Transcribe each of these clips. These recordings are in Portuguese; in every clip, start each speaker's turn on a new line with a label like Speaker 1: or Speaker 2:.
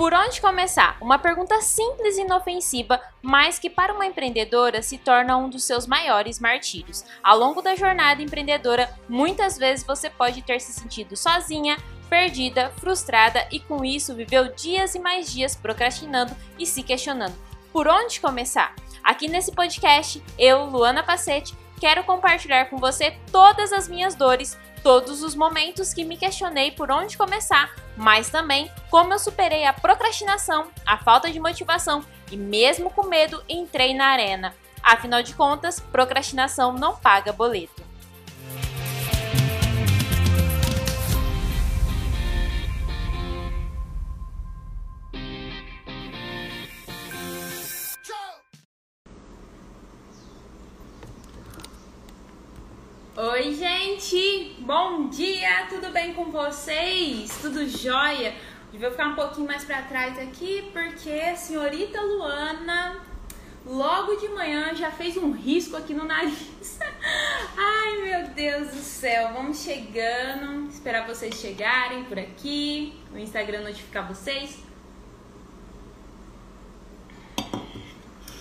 Speaker 1: Por onde começar? Uma pergunta simples e inofensiva, mas que para uma empreendedora se torna um dos seus maiores martírios. Ao longo da jornada empreendedora, muitas vezes você pode ter se sentido sozinha, perdida, frustrada e com isso viveu dias e mais dias procrastinando e se questionando. Por onde começar? Aqui nesse podcast, eu, Luana Pacete, quero compartilhar com você todas as minhas dores, todos os momentos que me questionei por onde começar, mas também como eu superei a procrastinação, a falta de motivação e mesmo com medo entrei na arena. Afinal de contas, procrastinação não paga boleto. Oi, gente! Bom dia! Tudo bem com vocês? Tudo jóia? Eu vou ficar um pouquinho mais para trás aqui porque a senhorita Luana logo de manhã já fez um risco aqui no nariz. Ai, meu Deus do céu! Vamos chegando, esperar vocês chegarem por aqui, o Instagram notificar vocês.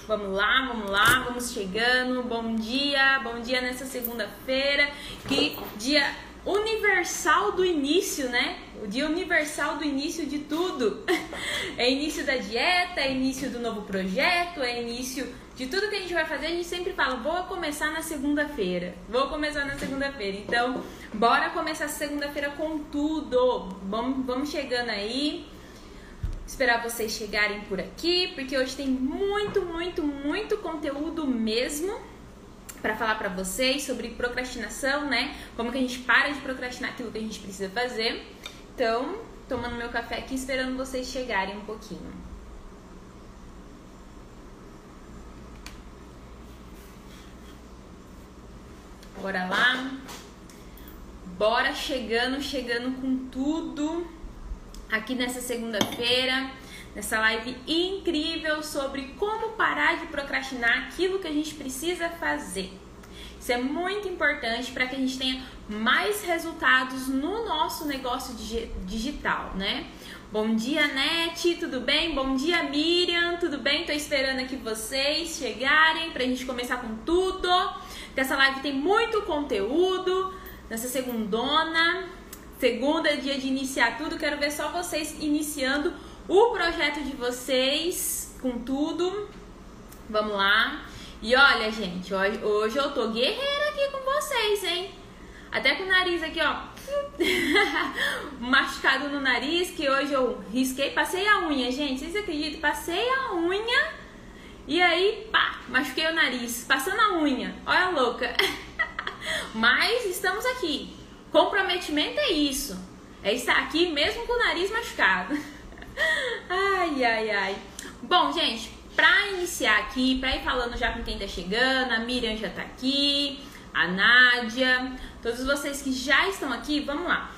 Speaker 1: Vamos lá, vamos lá, vamos chegando. Bom dia, bom dia nessa segunda-feira. Que dia universal do início, né? O dia universal do início de tudo. É início da dieta, é início do novo projeto, é início de tudo que a gente vai fazer. A gente sempre fala, vou começar na segunda-feira. Vou começar na segunda-feira. Então, bora começar segunda-feira com tudo. Vamos, vamos chegando aí esperar vocês chegarem por aqui, porque hoje tem muito, muito, muito conteúdo mesmo para falar para vocês sobre procrastinação, né? Como que a gente para de procrastinar aquilo que a gente precisa fazer. Então, tomando meu café aqui, esperando vocês chegarem um pouquinho. Bora lá. Bora chegando, chegando com tudo aqui nessa segunda-feira, nessa live incrível sobre como parar de procrastinar aquilo que a gente precisa fazer. Isso é muito importante para que a gente tenha mais resultados no nosso negócio digital, né? Bom dia, Nete, tudo bem? Bom dia, Miriam, tudo bem? Tô esperando aqui vocês chegarem pra gente começar com tudo. Essa live tem muito conteúdo nessa segundona. Segunda dia de iniciar tudo. Quero ver só vocês iniciando o projeto de vocês com tudo. Vamos lá. E olha, gente, hoje, hoje eu tô guerreira aqui com vocês, hein? Até com o nariz aqui, ó. Machucado no nariz, que hoje eu risquei, passei a unha, gente. Vocês acreditam? Passei a unha e aí, pá, machuquei o nariz. Passando a unha. Olha a louca. Mas estamos aqui. Comprometimento é isso. É estar aqui mesmo com o nariz machucado. ai, ai, ai. Bom, gente, pra iniciar aqui, pra ir falando já com quem tá chegando, a Miriam já tá aqui, a Nádia, todos vocês que já estão aqui, vamos lá.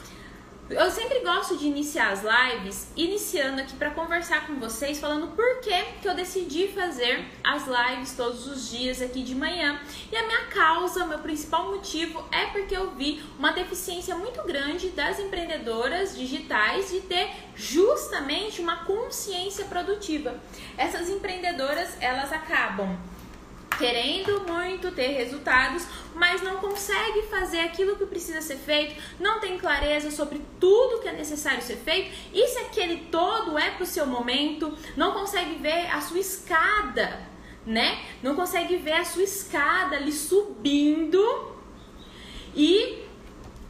Speaker 1: Eu sempre gosto de iniciar as lives iniciando aqui para conversar com vocês, falando por que, que eu decidi fazer as lives todos os dias aqui de manhã. E a minha causa, meu principal motivo é porque eu vi uma deficiência muito grande das empreendedoras digitais de ter justamente uma consciência produtiva. Essas empreendedoras, elas acabam querendo muito ter resultados, mas não consegue fazer aquilo que precisa ser feito, não tem clareza sobre tudo que é necessário ser feito, e se aquele todo é para o seu momento, não consegue ver a sua escada, né? Não consegue ver a sua escada ali subindo e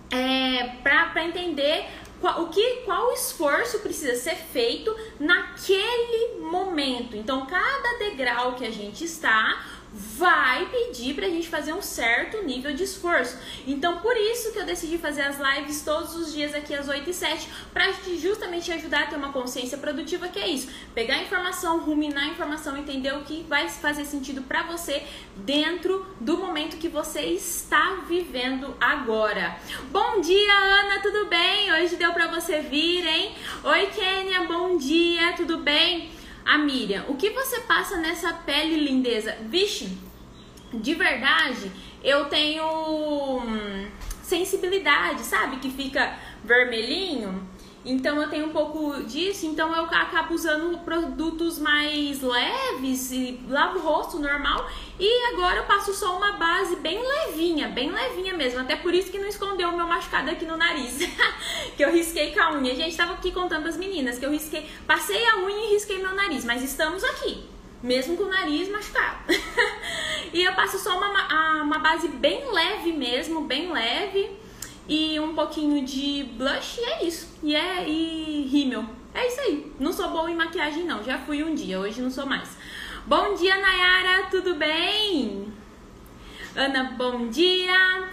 Speaker 1: é, para entender qual, o que, qual esforço precisa ser feito naquele momento. Então, cada degrau que a gente está, vai pedir pra gente fazer um certo nível de esforço. Então, por isso que eu decidi fazer as lives todos os dias aqui às 8 e 7, pra justamente ajudar a ter uma consciência produtiva, que é isso. Pegar a informação, ruminar a informação, entender o que vai fazer sentido para você dentro do momento que você está vivendo agora. Bom dia, Ana, tudo bem? Hoje deu pra você vir, hein? Oi, Kênia, bom dia, tudo bem? A Miriam, o que você passa nessa pele lindeza? Vixe, de verdade, eu tenho hum, sensibilidade, sabe? Que fica vermelhinho. Então eu tenho um pouco disso, então eu acabo usando produtos mais leves e lavo o rosto normal. E agora eu passo só uma base bem levinha, bem levinha mesmo. Até por isso que não escondeu o meu machucado aqui no nariz. que eu risquei com a unha. Gente, tava aqui contando as meninas que eu risquei, passei a unha e risquei meu nariz, mas estamos aqui. Mesmo com o nariz machucado. e eu passo só uma, uma base bem leve mesmo, bem leve e um pouquinho de blush e é isso. E é e rímel. É isso aí. Não sou boa em maquiagem não, já fui um dia, hoje não sou mais. Bom dia, Nayara, tudo bem? Ana, bom dia.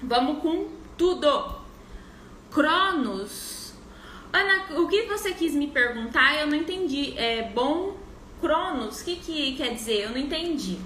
Speaker 1: Vamos com tudo. Cronos. Ana, o que você quis me perguntar? Eu não entendi. É bom Cronos? O que, que quer dizer? Eu não entendi.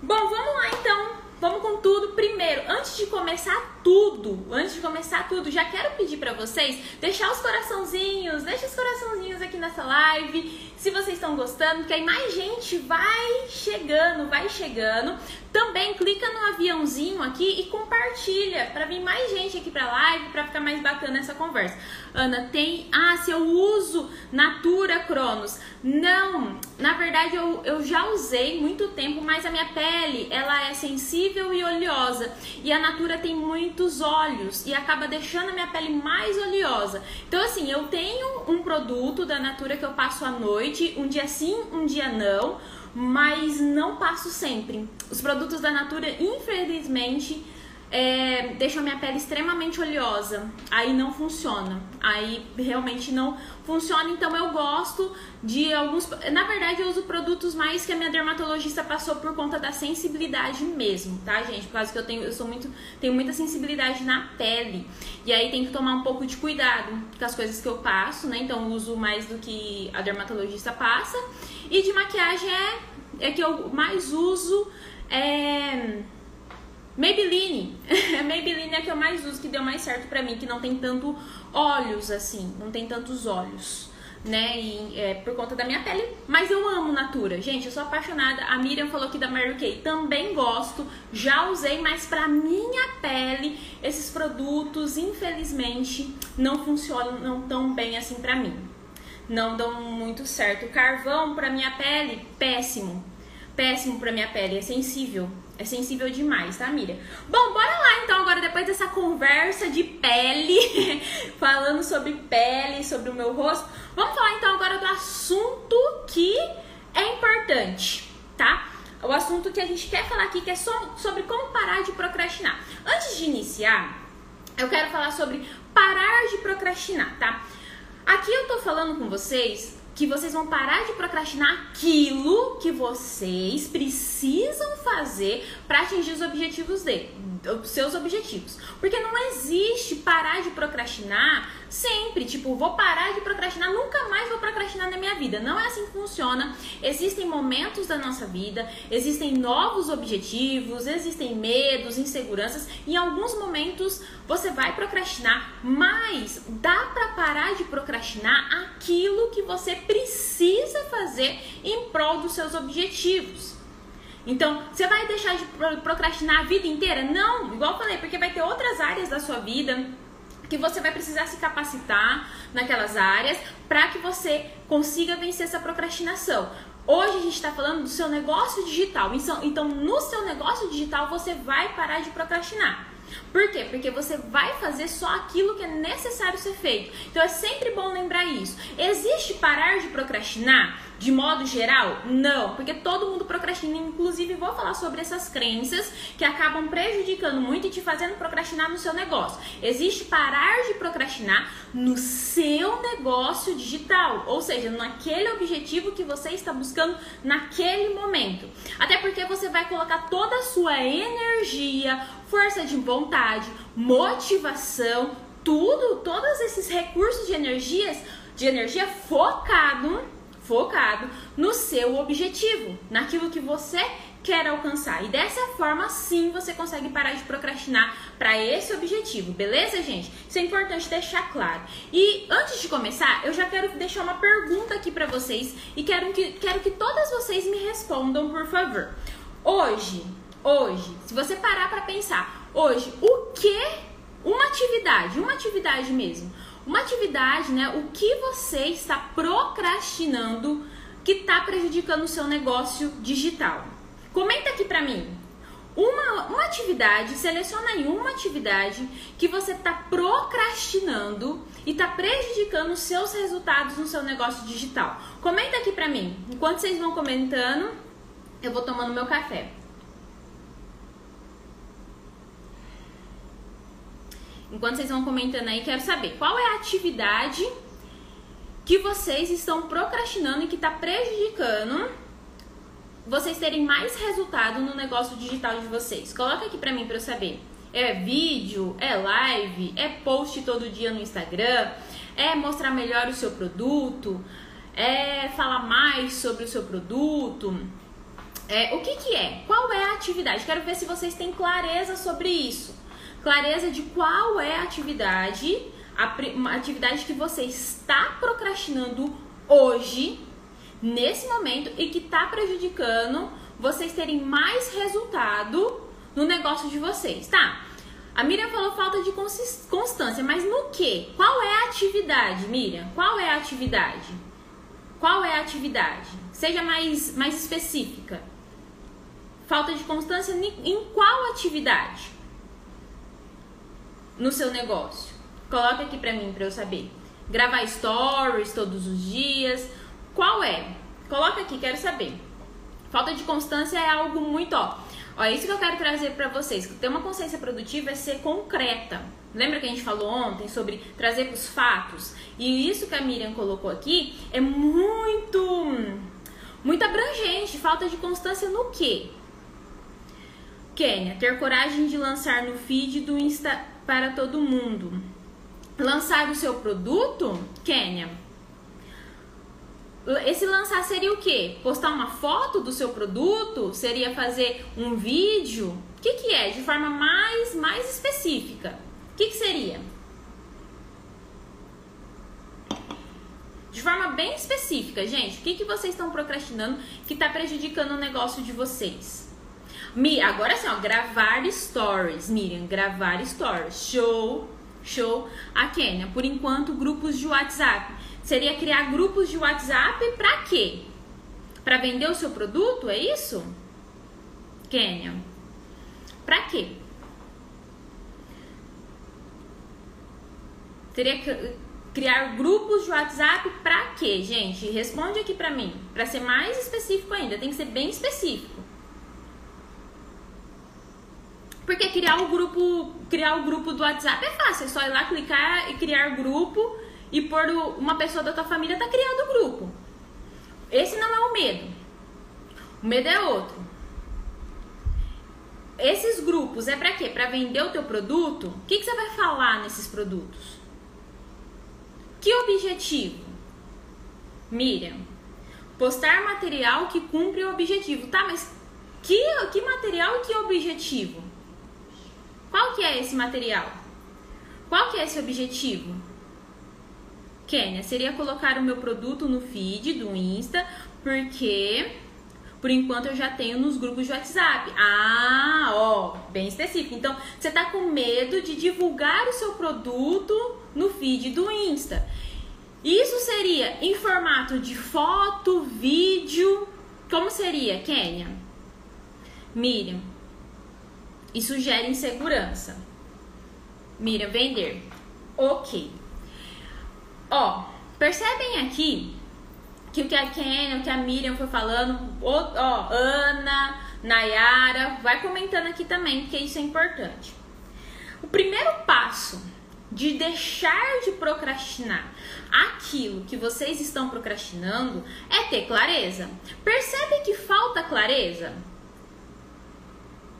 Speaker 1: Bom, vamos lá então. Vamos com tudo. Primeiro, antes de começar tudo, antes de começar tudo, já quero pedir para vocês deixar os coraçãozinhos, deixa os coraçãozinhos aqui nessa live, se vocês estão gostando, porque aí mais gente vai chegando, vai chegando. Também clica no aviãozinho aqui e compartilha para vir mais gente aqui para live, para ficar mais bacana essa conversa. Ana, tem, ah, se eu uso Natura Cronos. Não, na verdade eu, eu já usei muito tempo, mas a minha pele, ela é sensível e oleosa. E a Natura tem muitos óleos e acaba deixando a minha pele mais oleosa. Então assim, eu tenho um produto da Natura que eu passo à noite, um dia sim, um dia não mas não passo sempre. Os produtos da Natura, infelizmente, é, deixam minha pele extremamente oleosa. Aí não funciona. Aí realmente não funciona. Então eu gosto de alguns. Na verdade, eu uso produtos mais que a minha dermatologista passou por conta da sensibilidade mesmo, tá, gente? Por causa que eu tenho, eu sou muito, tenho muita sensibilidade na pele. E aí tem que tomar um pouco de cuidado com as coisas que eu passo, né? Então eu uso mais do que a dermatologista passa. E de maquiagem é, é que eu mais uso. É Maybelline. Maybelline é a que eu mais uso, que deu mais certo pra mim, que não tem tanto olhos assim, não tem tantos olhos, né? E, é, por conta da minha pele. Mas eu amo Natura. Gente, eu sou apaixonada. A Miriam falou aqui da Mary Kay. Também gosto. Já usei, mas pra minha pele, esses produtos, infelizmente, não funcionam tão bem assim pra mim. Não dão muito certo. Carvão pra minha pele, péssimo. Péssimo pra minha pele, é sensível. É sensível demais, tá, Miriam? Bom, bora lá então agora, depois dessa conversa de pele, falando sobre pele, sobre o meu rosto, vamos falar então agora do assunto que é importante, tá? O assunto que a gente quer falar aqui, que é sobre como parar de procrastinar. Antes de iniciar, eu quero falar sobre parar de procrastinar, tá? Aqui eu tô falando com vocês que vocês vão parar de procrastinar aquilo que vocês precisam fazer para atingir os objetivos os seus objetivos. Porque não existe parar de procrastinar sempre, tipo, vou parar de procrastinar, nunca mais vou procrastinar na minha vida. Não é assim que funciona. Existem momentos da nossa vida, existem novos objetivos, existem medos, inseguranças, em alguns momentos você vai procrastinar, mas dá para parar de procrastinar aquilo que você precisa fazer em prol dos seus objetivos. Então, você vai deixar de procrastinar a vida inteira? Não, igual eu falei, porque vai ter outras áreas da sua vida que você vai precisar se capacitar naquelas áreas para que você consiga vencer essa procrastinação. Hoje a gente está falando do seu negócio digital. Então, então, no seu negócio digital, você vai parar de procrastinar. Por quê? Porque você vai fazer só aquilo que é necessário ser feito. Então é sempre bom lembrar isso. Existe parar de procrastinar de modo geral? Não, porque todo mundo procrastina. Inclusive, vou falar sobre essas crenças que acabam prejudicando muito e te fazendo procrastinar no seu negócio. Existe parar de procrastinar no seu negócio digital, ou seja, naquele objetivo que você está buscando naquele momento. Até porque você vai colocar toda a sua energia, força de vontade, motivação, tudo, todos esses recursos de energias, de energia focado, focado no seu objetivo, naquilo que você quer alcançar. E dessa forma, sim, você consegue parar de procrastinar para esse objetivo, beleza, gente? Isso é importante deixar claro. E antes de começar, eu já quero deixar uma pergunta aqui para vocês e quero que, quero que todas vocês me respondam, por favor. Hoje, Hoje, se você parar para pensar, hoje, o que uma atividade, uma atividade mesmo, Uma atividade, né? O que você está procrastinando que está prejudicando o seu negócio digital? Comenta aqui pra mim. Uma, uma atividade, seleciona aí uma atividade que você está procrastinando e está prejudicando os seus resultados no seu negócio digital. Comenta aqui pra mim. Enquanto vocês vão comentando, eu vou tomando meu café. Enquanto vocês vão comentando aí, quero saber qual é a atividade que vocês estão procrastinando e que está prejudicando vocês terem mais resultado no negócio digital de vocês. Coloca aqui pra mim pra eu saber. É vídeo, é live, é post todo dia no Instagram, é mostrar melhor o seu produto, é falar mais sobre o seu produto. É, o que, que é? Qual é a atividade? Quero ver se vocês têm clareza sobre isso. Clareza de qual é a atividade, a, atividade que você está procrastinando hoje, nesse momento, e que está prejudicando vocês terem mais resultado no negócio de vocês, tá? A Miriam falou falta de constância, mas no que? Qual é a atividade, Miriam? Qual é a atividade? Qual é a atividade? Seja mais, mais específica. Falta de constância em qual atividade? No seu negócio. Coloca aqui pra mim, pra eu saber. Gravar stories todos os dias. Qual é? Coloca aqui, quero saber. Falta de constância é algo muito, ó. Ó, isso que eu quero trazer para vocês. Ter uma consciência produtiva é ser concreta. Lembra que a gente falou ontem sobre trazer os fatos? E isso que a Miriam colocou aqui é muito muito abrangente. Falta de constância no quê? Kênia, ter coragem de lançar no feed do Insta para todo mundo. Lançar o seu produto, Kênia, esse lançar seria o quê? Postar uma foto do seu produto? Seria fazer um vídeo? O que, que é? De forma mais, mais específica. O que, que seria? De forma bem específica, gente, o que, que vocês estão procrastinando que está prejudicando o negócio de vocês? Mi, agora sim, ó, gravar stories. Miriam, gravar stories. Show, show. A Kênia, por enquanto, grupos de WhatsApp seria criar grupos de WhatsApp para quê? Para vender o seu produto, é isso? Kênia. Para quê? Teria que criar grupos de WhatsApp para quê, gente? Responde aqui para mim. Para ser mais específico ainda, tem que ser bem específico. Porque criar o grupo, criar o grupo do WhatsApp é fácil, é só ir lá clicar e criar grupo e por uma pessoa da tua família tá criando o grupo. Esse não é o medo. O medo é outro. Esses grupos é para quê? Para vender o teu produto? O que, que você vai falar nesses produtos? Que objetivo? Miriam, postar material que cumpre o objetivo. Tá, mas que, que material e que objetivo? Qual que é esse material? Qual que é esse objetivo? Kênia, seria colocar o meu produto no feed do Insta, porque por enquanto eu já tenho nos grupos de WhatsApp. Ah, ó, bem específico. Então, você tá com medo de divulgar o seu produto no feed do Insta. Isso seria em formato de foto, vídeo. Como seria, Kênia? Miriam, isso gera insegurança. Miriam, vender. Ok. Ó, percebem aqui que o que a Ken, o que a Miriam foi falando, ó, Ana, Nayara, vai comentando aqui também, porque isso é importante. O primeiro passo de deixar de procrastinar aquilo que vocês estão procrastinando é ter clareza. Percebe que falta clareza?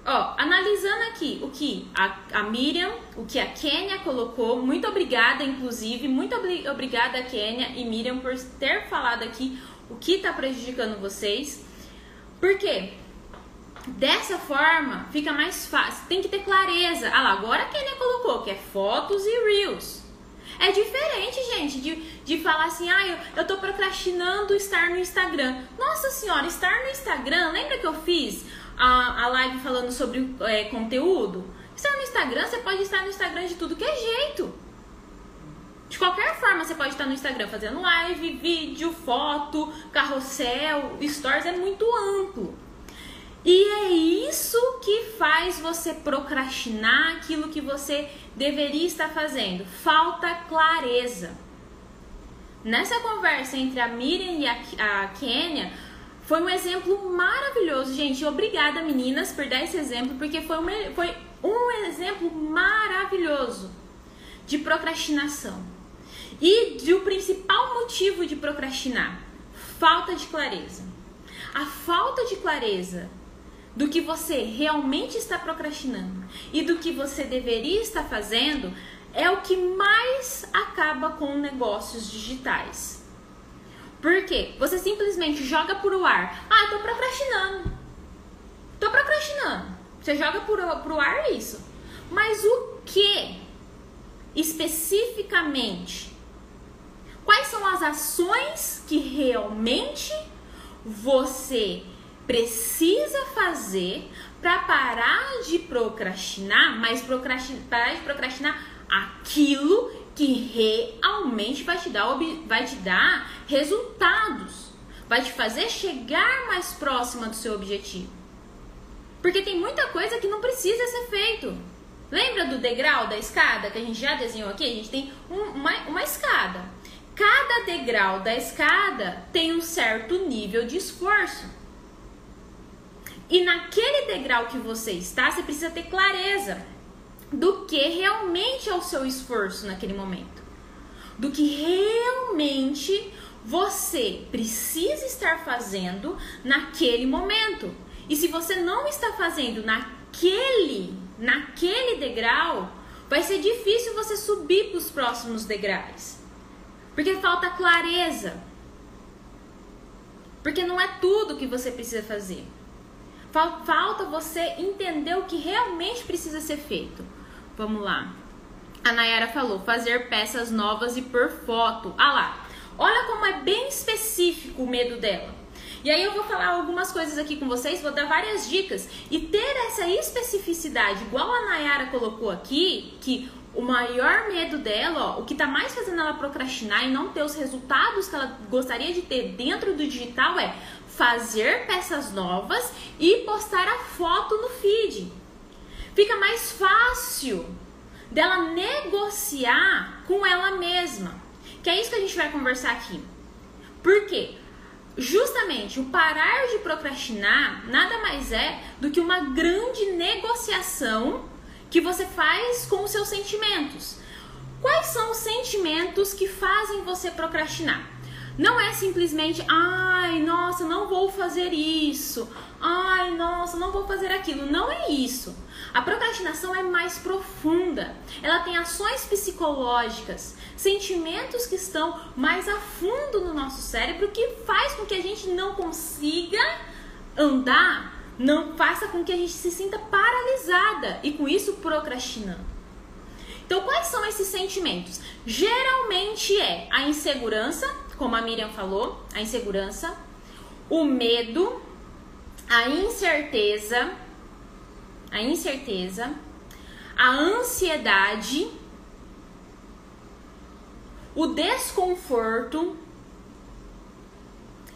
Speaker 1: Ó, analisando aqui o que a, a Miriam, o que a Kênia colocou, muito obrigada, inclusive, muito obri obrigada, Kênia e Miriam, por ter falado aqui o que está prejudicando vocês. Por quê? Dessa forma fica mais fácil, tem que ter clareza. Ah lá, agora a Kênia colocou que é fotos e reels. É diferente, gente, de, de falar assim, ah, eu, eu tô procrastinando estar no Instagram. Nossa senhora, estar no Instagram, lembra que eu fiz a, a live falando sobre é, conteúdo? Está no Instagram, você pode estar no Instagram de tudo que é jeito. De qualquer forma, você pode estar no Instagram fazendo live, vídeo, foto, carrossel, stories, é muito amplo. E é isso que faz você procrastinar aquilo que você deveria estar fazendo. Falta clareza. Nessa conversa entre a Miriam e a, a Kênia, foi um exemplo maravilhoso, gente. Obrigada, meninas, por dar esse exemplo, porque foi um, foi um exemplo maravilhoso de procrastinação. E do principal motivo de procrastinar: falta de clareza. A falta de clareza do que você realmente está procrastinando e do que você deveria estar fazendo é o que mais acaba com negócios digitais. Por quê? Você simplesmente joga por o ar. Ah, tô procrastinando. Tô procrastinando. Você joga por, pro ar isso. Mas o que especificamente? Quais são as ações que realmente você precisa fazer para parar de procrastinar, mas procrastinar, parar de procrastinar aquilo que realmente vai te dar, vai te dar resultados, vai te fazer chegar mais próxima do seu objetivo. Porque tem muita coisa que não precisa ser feito. Lembra do degrau da escada que a gente já desenhou aqui? A gente tem um, uma, uma escada. Cada degrau da escada tem um certo nível de esforço. E naquele degrau que você está, você precisa ter clareza do que realmente é o seu esforço naquele momento. Do que realmente você precisa estar fazendo naquele momento. E se você não está fazendo naquele, naquele degrau, vai ser difícil você subir para os próximos degraus. Porque falta clareza. Porque não é tudo que você precisa fazer. Falta você entender o que realmente precisa ser feito. Vamos lá. A Nayara falou: fazer peças novas e por foto. Ah lá. Olha como é bem específico o medo dela. E aí eu vou falar algumas coisas aqui com vocês, vou dar várias dicas. E ter essa especificidade, igual a Nayara colocou aqui, que o maior medo dela, ó, o que tá mais fazendo ela procrastinar e não ter os resultados que ela gostaria de ter dentro do digital é fazer peças novas e postar a foto no feed. Fica mais fácil dela negociar com ela mesma. Que é isso que a gente vai conversar aqui. Por quê? Justamente o parar de procrastinar nada mais é do que uma grande negociação que você faz com os seus sentimentos. Quais são os sentimentos que fazem você procrastinar? Não é simplesmente, ai, nossa, não vou fazer isso. Ai, nossa, não vou fazer aquilo. Não é isso. A procrastinação é mais profunda. Ela tem ações psicológicas, sentimentos que estão mais a fundo no nosso cérebro que faz com que a gente não consiga andar, não faça com que a gente se sinta paralisada e com isso procrastinando. Então, quais são esses sentimentos? Geralmente é a insegurança, como a Miriam falou, a insegurança, o medo, a incerteza, a incerteza, a ansiedade, o desconforto.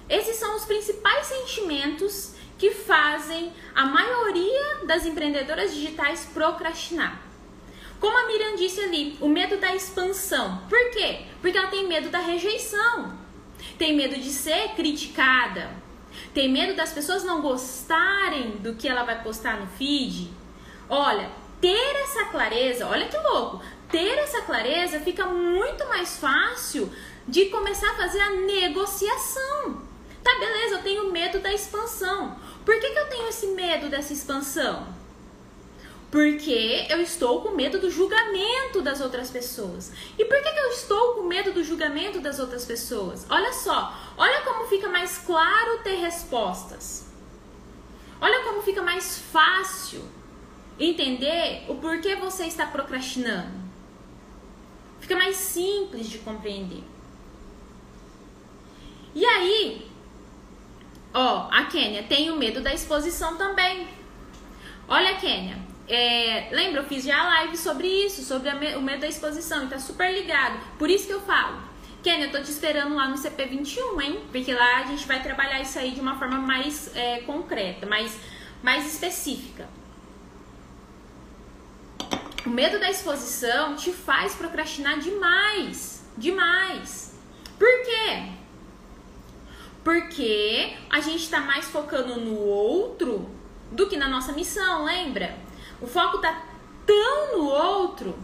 Speaker 1: Esses são os principais sentimentos que fazem a maioria das empreendedoras digitais procrastinar. Como a Miriam disse ali, o medo da expansão. Por quê? Porque ela tem medo da rejeição. Tem medo de ser criticada. Tem medo das pessoas não gostarem do que ela vai postar no feed. Olha, ter essa clareza, olha que louco. Ter essa clareza fica muito mais fácil de começar a fazer a negociação. Tá, beleza, eu tenho medo da expansão. Por que, que eu tenho esse medo dessa expansão? Porque eu estou com medo do julgamento das outras pessoas. E por que, que eu estou com medo do julgamento das outras pessoas? Olha só, olha como fica mais claro ter respostas. Olha como fica mais fácil entender o porquê você está procrastinando. Fica mais simples de compreender. E aí, ó, a Kênia tem o medo da exposição também. Olha, Kênia, é, lembra, eu fiz já a live sobre isso, sobre o medo da exposição, e tá super ligado. Por isso que eu falo. Kenny, eu tô te esperando lá no CP21, hein? Porque lá a gente vai trabalhar isso aí de uma forma mais é, concreta, mais, mais específica. O medo da exposição te faz procrastinar demais. Demais. Por quê? Porque a gente tá mais focando no outro do que na nossa missão, lembra? O foco tá tão no outro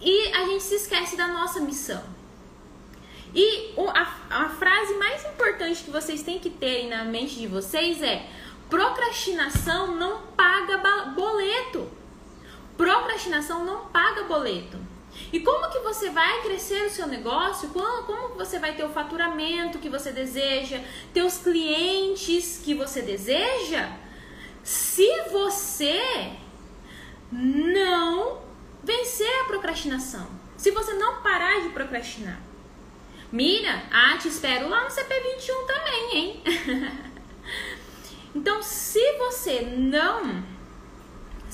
Speaker 1: e a gente se esquece da nossa missão. E a, a frase mais importante que vocês têm que ter na mente de vocês é: procrastinação não paga boleto. Procrastinação não paga boleto. E como que você vai crescer o seu negócio? Como, como você vai ter o faturamento que você deseja, ter os clientes que você deseja? Se você não vencer a procrastinação, se você não parar de procrastinar. Mira, ah, te espero lá no CP21 também, hein? então, se você não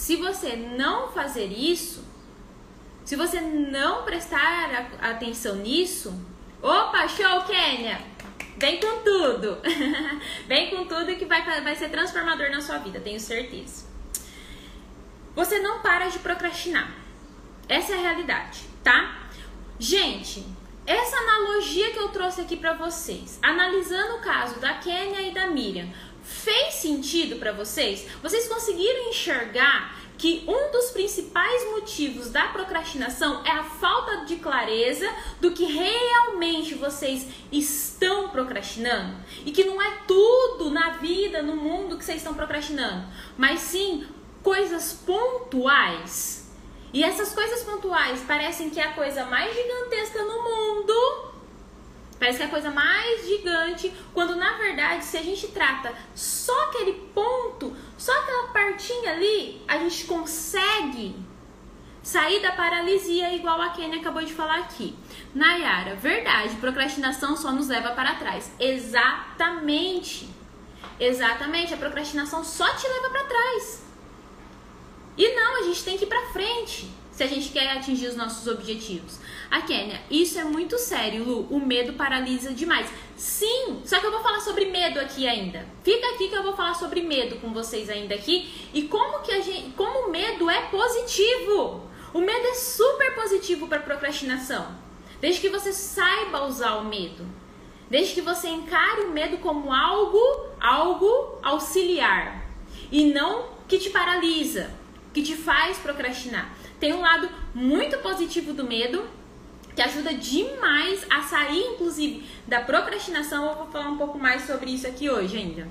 Speaker 1: se você não fazer isso, se você não prestar atenção nisso, opa, show, Kênia! Vem com tudo! Vem com tudo que vai, vai ser transformador na sua vida, tenho certeza. Você não para de procrastinar. Essa é a realidade, tá? Gente, essa analogia que eu trouxe aqui para vocês, analisando o caso da Kênia e da Miriam, fez sentido para vocês? Vocês conseguiram enxergar que um dos principais motivos da procrastinação é a falta de clareza do que realmente vocês estão procrastinando e que não é tudo na vida, no mundo que vocês estão procrastinando, mas sim coisas pontuais. E essas coisas pontuais parecem que é a coisa mais gigantesca no mundo, Parece que é a coisa mais gigante, quando na verdade, se a gente trata só aquele ponto, só aquela partinha ali, a gente consegue sair da paralisia, igual a Kenny acabou de falar aqui. Nayara, verdade, procrastinação só nos leva para trás. Exatamente. Exatamente, a procrastinação só te leva para trás. E não, a gente tem que ir para frente se a gente quer atingir os nossos objetivos. A Kênia, isso é muito sério, Lu. O medo paralisa demais. Sim, só que eu vou falar sobre medo aqui ainda. Fica aqui que eu vou falar sobre medo com vocês ainda aqui e como que a gente, como o medo é positivo. O medo é super positivo para procrastinação. Desde que você saiba usar o medo. Desde que você encare o medo como algo, algo auxiliar e não que te paralisa, que te faz procrastinar. Tem um lado muito positivo do medo que ajuda demais a sair, inclusive, da procrastinação. Eu vou falar um pouco mais sobre isso aqui hoje ainda.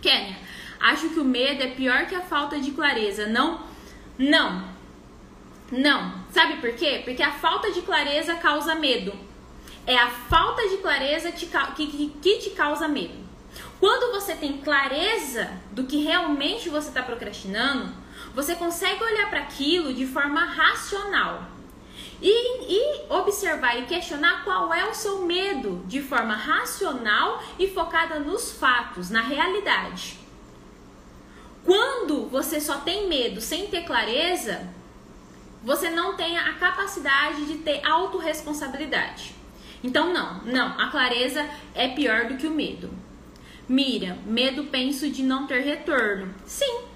Speaker 1: Kênia, acho que o medo é pior que a falta de clareza. Não, não, não. Sabe por quê? Porque a falta de clareza causa medo. É a falta de clareza que, que, que te causa medo. Quando você tem clareza do que realmente você está procrastinando, você consegue olhar para aquilo de forma racional e, e observar e questionar qual é o seu medo de forma racional e focada nos fatos, na realidade. Quando você só tem medo sem ter clareza, você não tem a capacidade de ter autorresponsabilidade. Então, não, não, a clareza é pior do que o medo. Mira, medo penso de não ter retorno. Sim.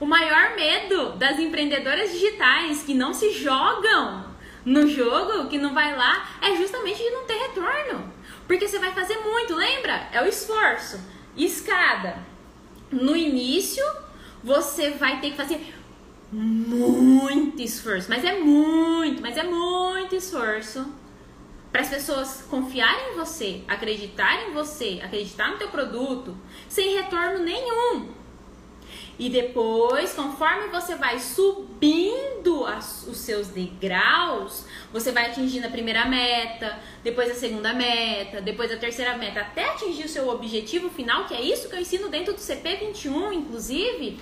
Speaker 1: O maior medo das empreendedoras digitais que não se jogam no jogo, que não vai lá, é justamente de não ter retorno. Porque você vai fazer muito, lembra? É o esforço. Escada. No início, você vai ter que fazer muito esforço, mas é muito, mas é muito esforço para as pessoas confiarem em você, acreditarem em você, acreditar no teu produto, sem retorno nenhum. E depois, conforme você vai subindo as, os seus degraus, você vai atingindo a primeira meta, depois a segunda meta, depois a terceira meta, até atingir o seu objetivo final, que é isso que eu ensino dentro do CP21, inclusive.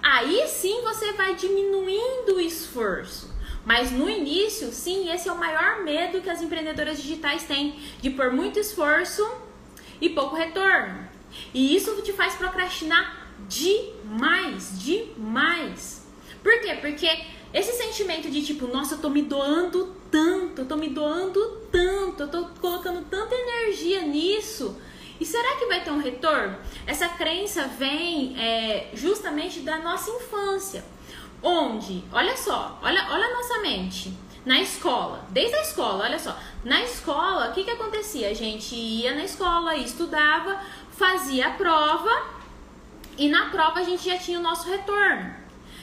Speaker 1: Aí sim você vai diminuindo o esforço. Mas no início, sim, esse é o maior medo que as empreendedoras digitais têm, de pôr muito esforço e pouco retorno. E isso te faz procrastinar demais, demais. Por quê? Porque esse sentimento de tipo, nossa, eu tô me doando tanto, eu tô me doando tanto, eu tô colocando tanta energia nisso. E será que vai ter um retorno? Essa crença vem é, justamente da nossa infância. Onde, olha só, olha, olha a nossa mente. Na escola, desde a escola, olha só. Na escola, o que, que acontecia? A gente ia na escola, estudava, fazia a prova e na prova a gente já tinha o nosso retorno.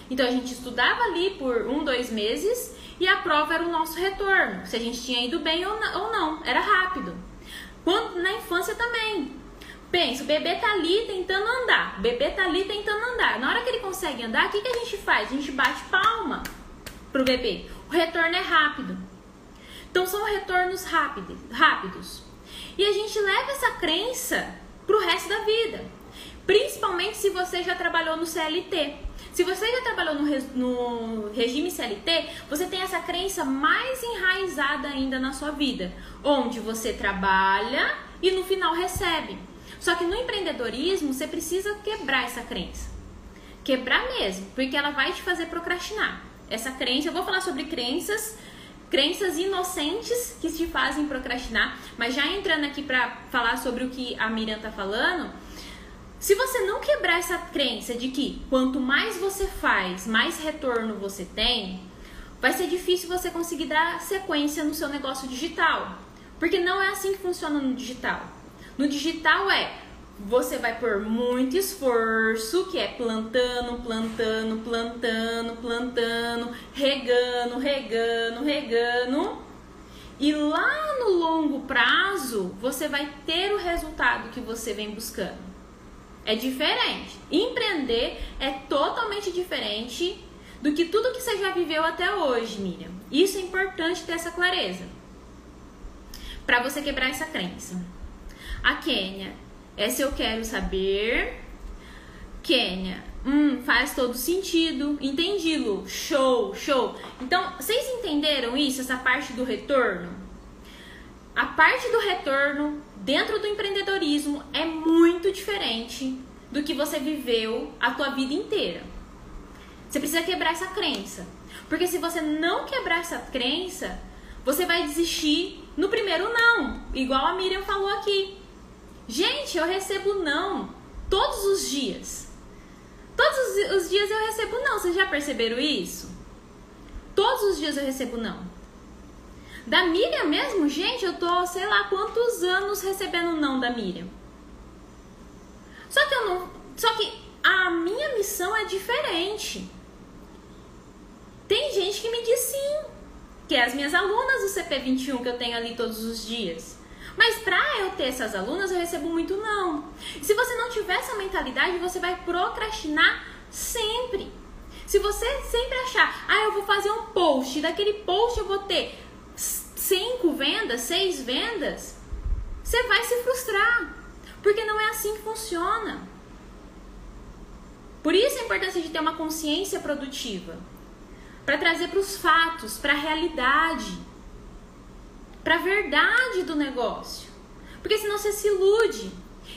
Speaker 1: Então a gente estudava ali por um, dois meses e a prova era o nosso retorno, se a gente tinha ido bem ou não, era rápido. Quando, na infância também. Pensa, o bebê tá ali tentando andar, o bebê tá ali tentando andar. Na hora que ele consegue andar, o que, que a gente faz? A gente bate palma pro bebê. O retorno é rápido. Então são retornos rápidos, rápidos. E a gente leva essa crença pro resto da vida. Principalmente se você já trabalhou no CLT. Se você já trabalhou no, no, regime CLT, você tem essa crença mais enraizada ainda na sua vida, onde você trabalha e no final recebe. Só que no empreendedorismo você precisa quebrar essa crença. Quebrar mesmo, porque ela vai te fazer procrastinar. Essa crença, eu vou falar sobre crenças, crenças inocentes que te fazem procrastinar, mas já entrando aqui para falar sobre o que a Miriam tá falando, se você não quebrar essa crença de que quanto mais você faz, mais retorno você tem, vai ser difícil você conseguir dar sequência no seu negócio digital. Porque não é assim que funciona no digital. No digital é você vai por muito esforço, que é plantando, plantando, plantando, plantando, regando, regando, regando. E lá no longo prazo, você vai ter o resultado que você vem buscando. É diferente. Empreender é totalmente diferente do que tudo que você já viveu até hoje, Miriam. Isso é importante ter essa clareza. Para você quebrar essa crença. A Kênia, essa eu quero saber. Kênia, hum, faz todo sentido. Entendi, Lu. Show, show. Então, vocês entenderam isso, essa parte do retorno? A parte do retorno dentro do empreendedorismo é muito diferente do que você viveu a tua vida inteira. Você precisa quebrar essa crença. Porque se você não quebrar essa crença, você vai desistir no primeiro não, igual a Miriam falou aqui. Gente, eu recebo não todos os dias. Todos os dias eu recebo não. Vocês já perceberam isso? Todos os dias eu recebo não. Da Miriam mesmo, gente, eu tô sei lá quantos anos recebendo não da Miriam. Só que eu não. Só que a minha missão é diferente. Tem gente que me diz sim, que é as minhas alunas do CP21 que eu tenho ali todos os dias. Mas pra eu ter essas alunas, eu recebo muito não. Se você não tiver essa mentalidade, você vai procrastinar sempre. Se você sempre achar, ah, eu vou fazer um post, daquele post eu vou ter cinco vendas, seis vendas, você vai se frustrar. Porque não é assim que funciona. Por isso a importância de ter uma consciência produtiva. Para trazer para os fatos, para a realidade, para a verdade do negócio. Porque senão você se ilude.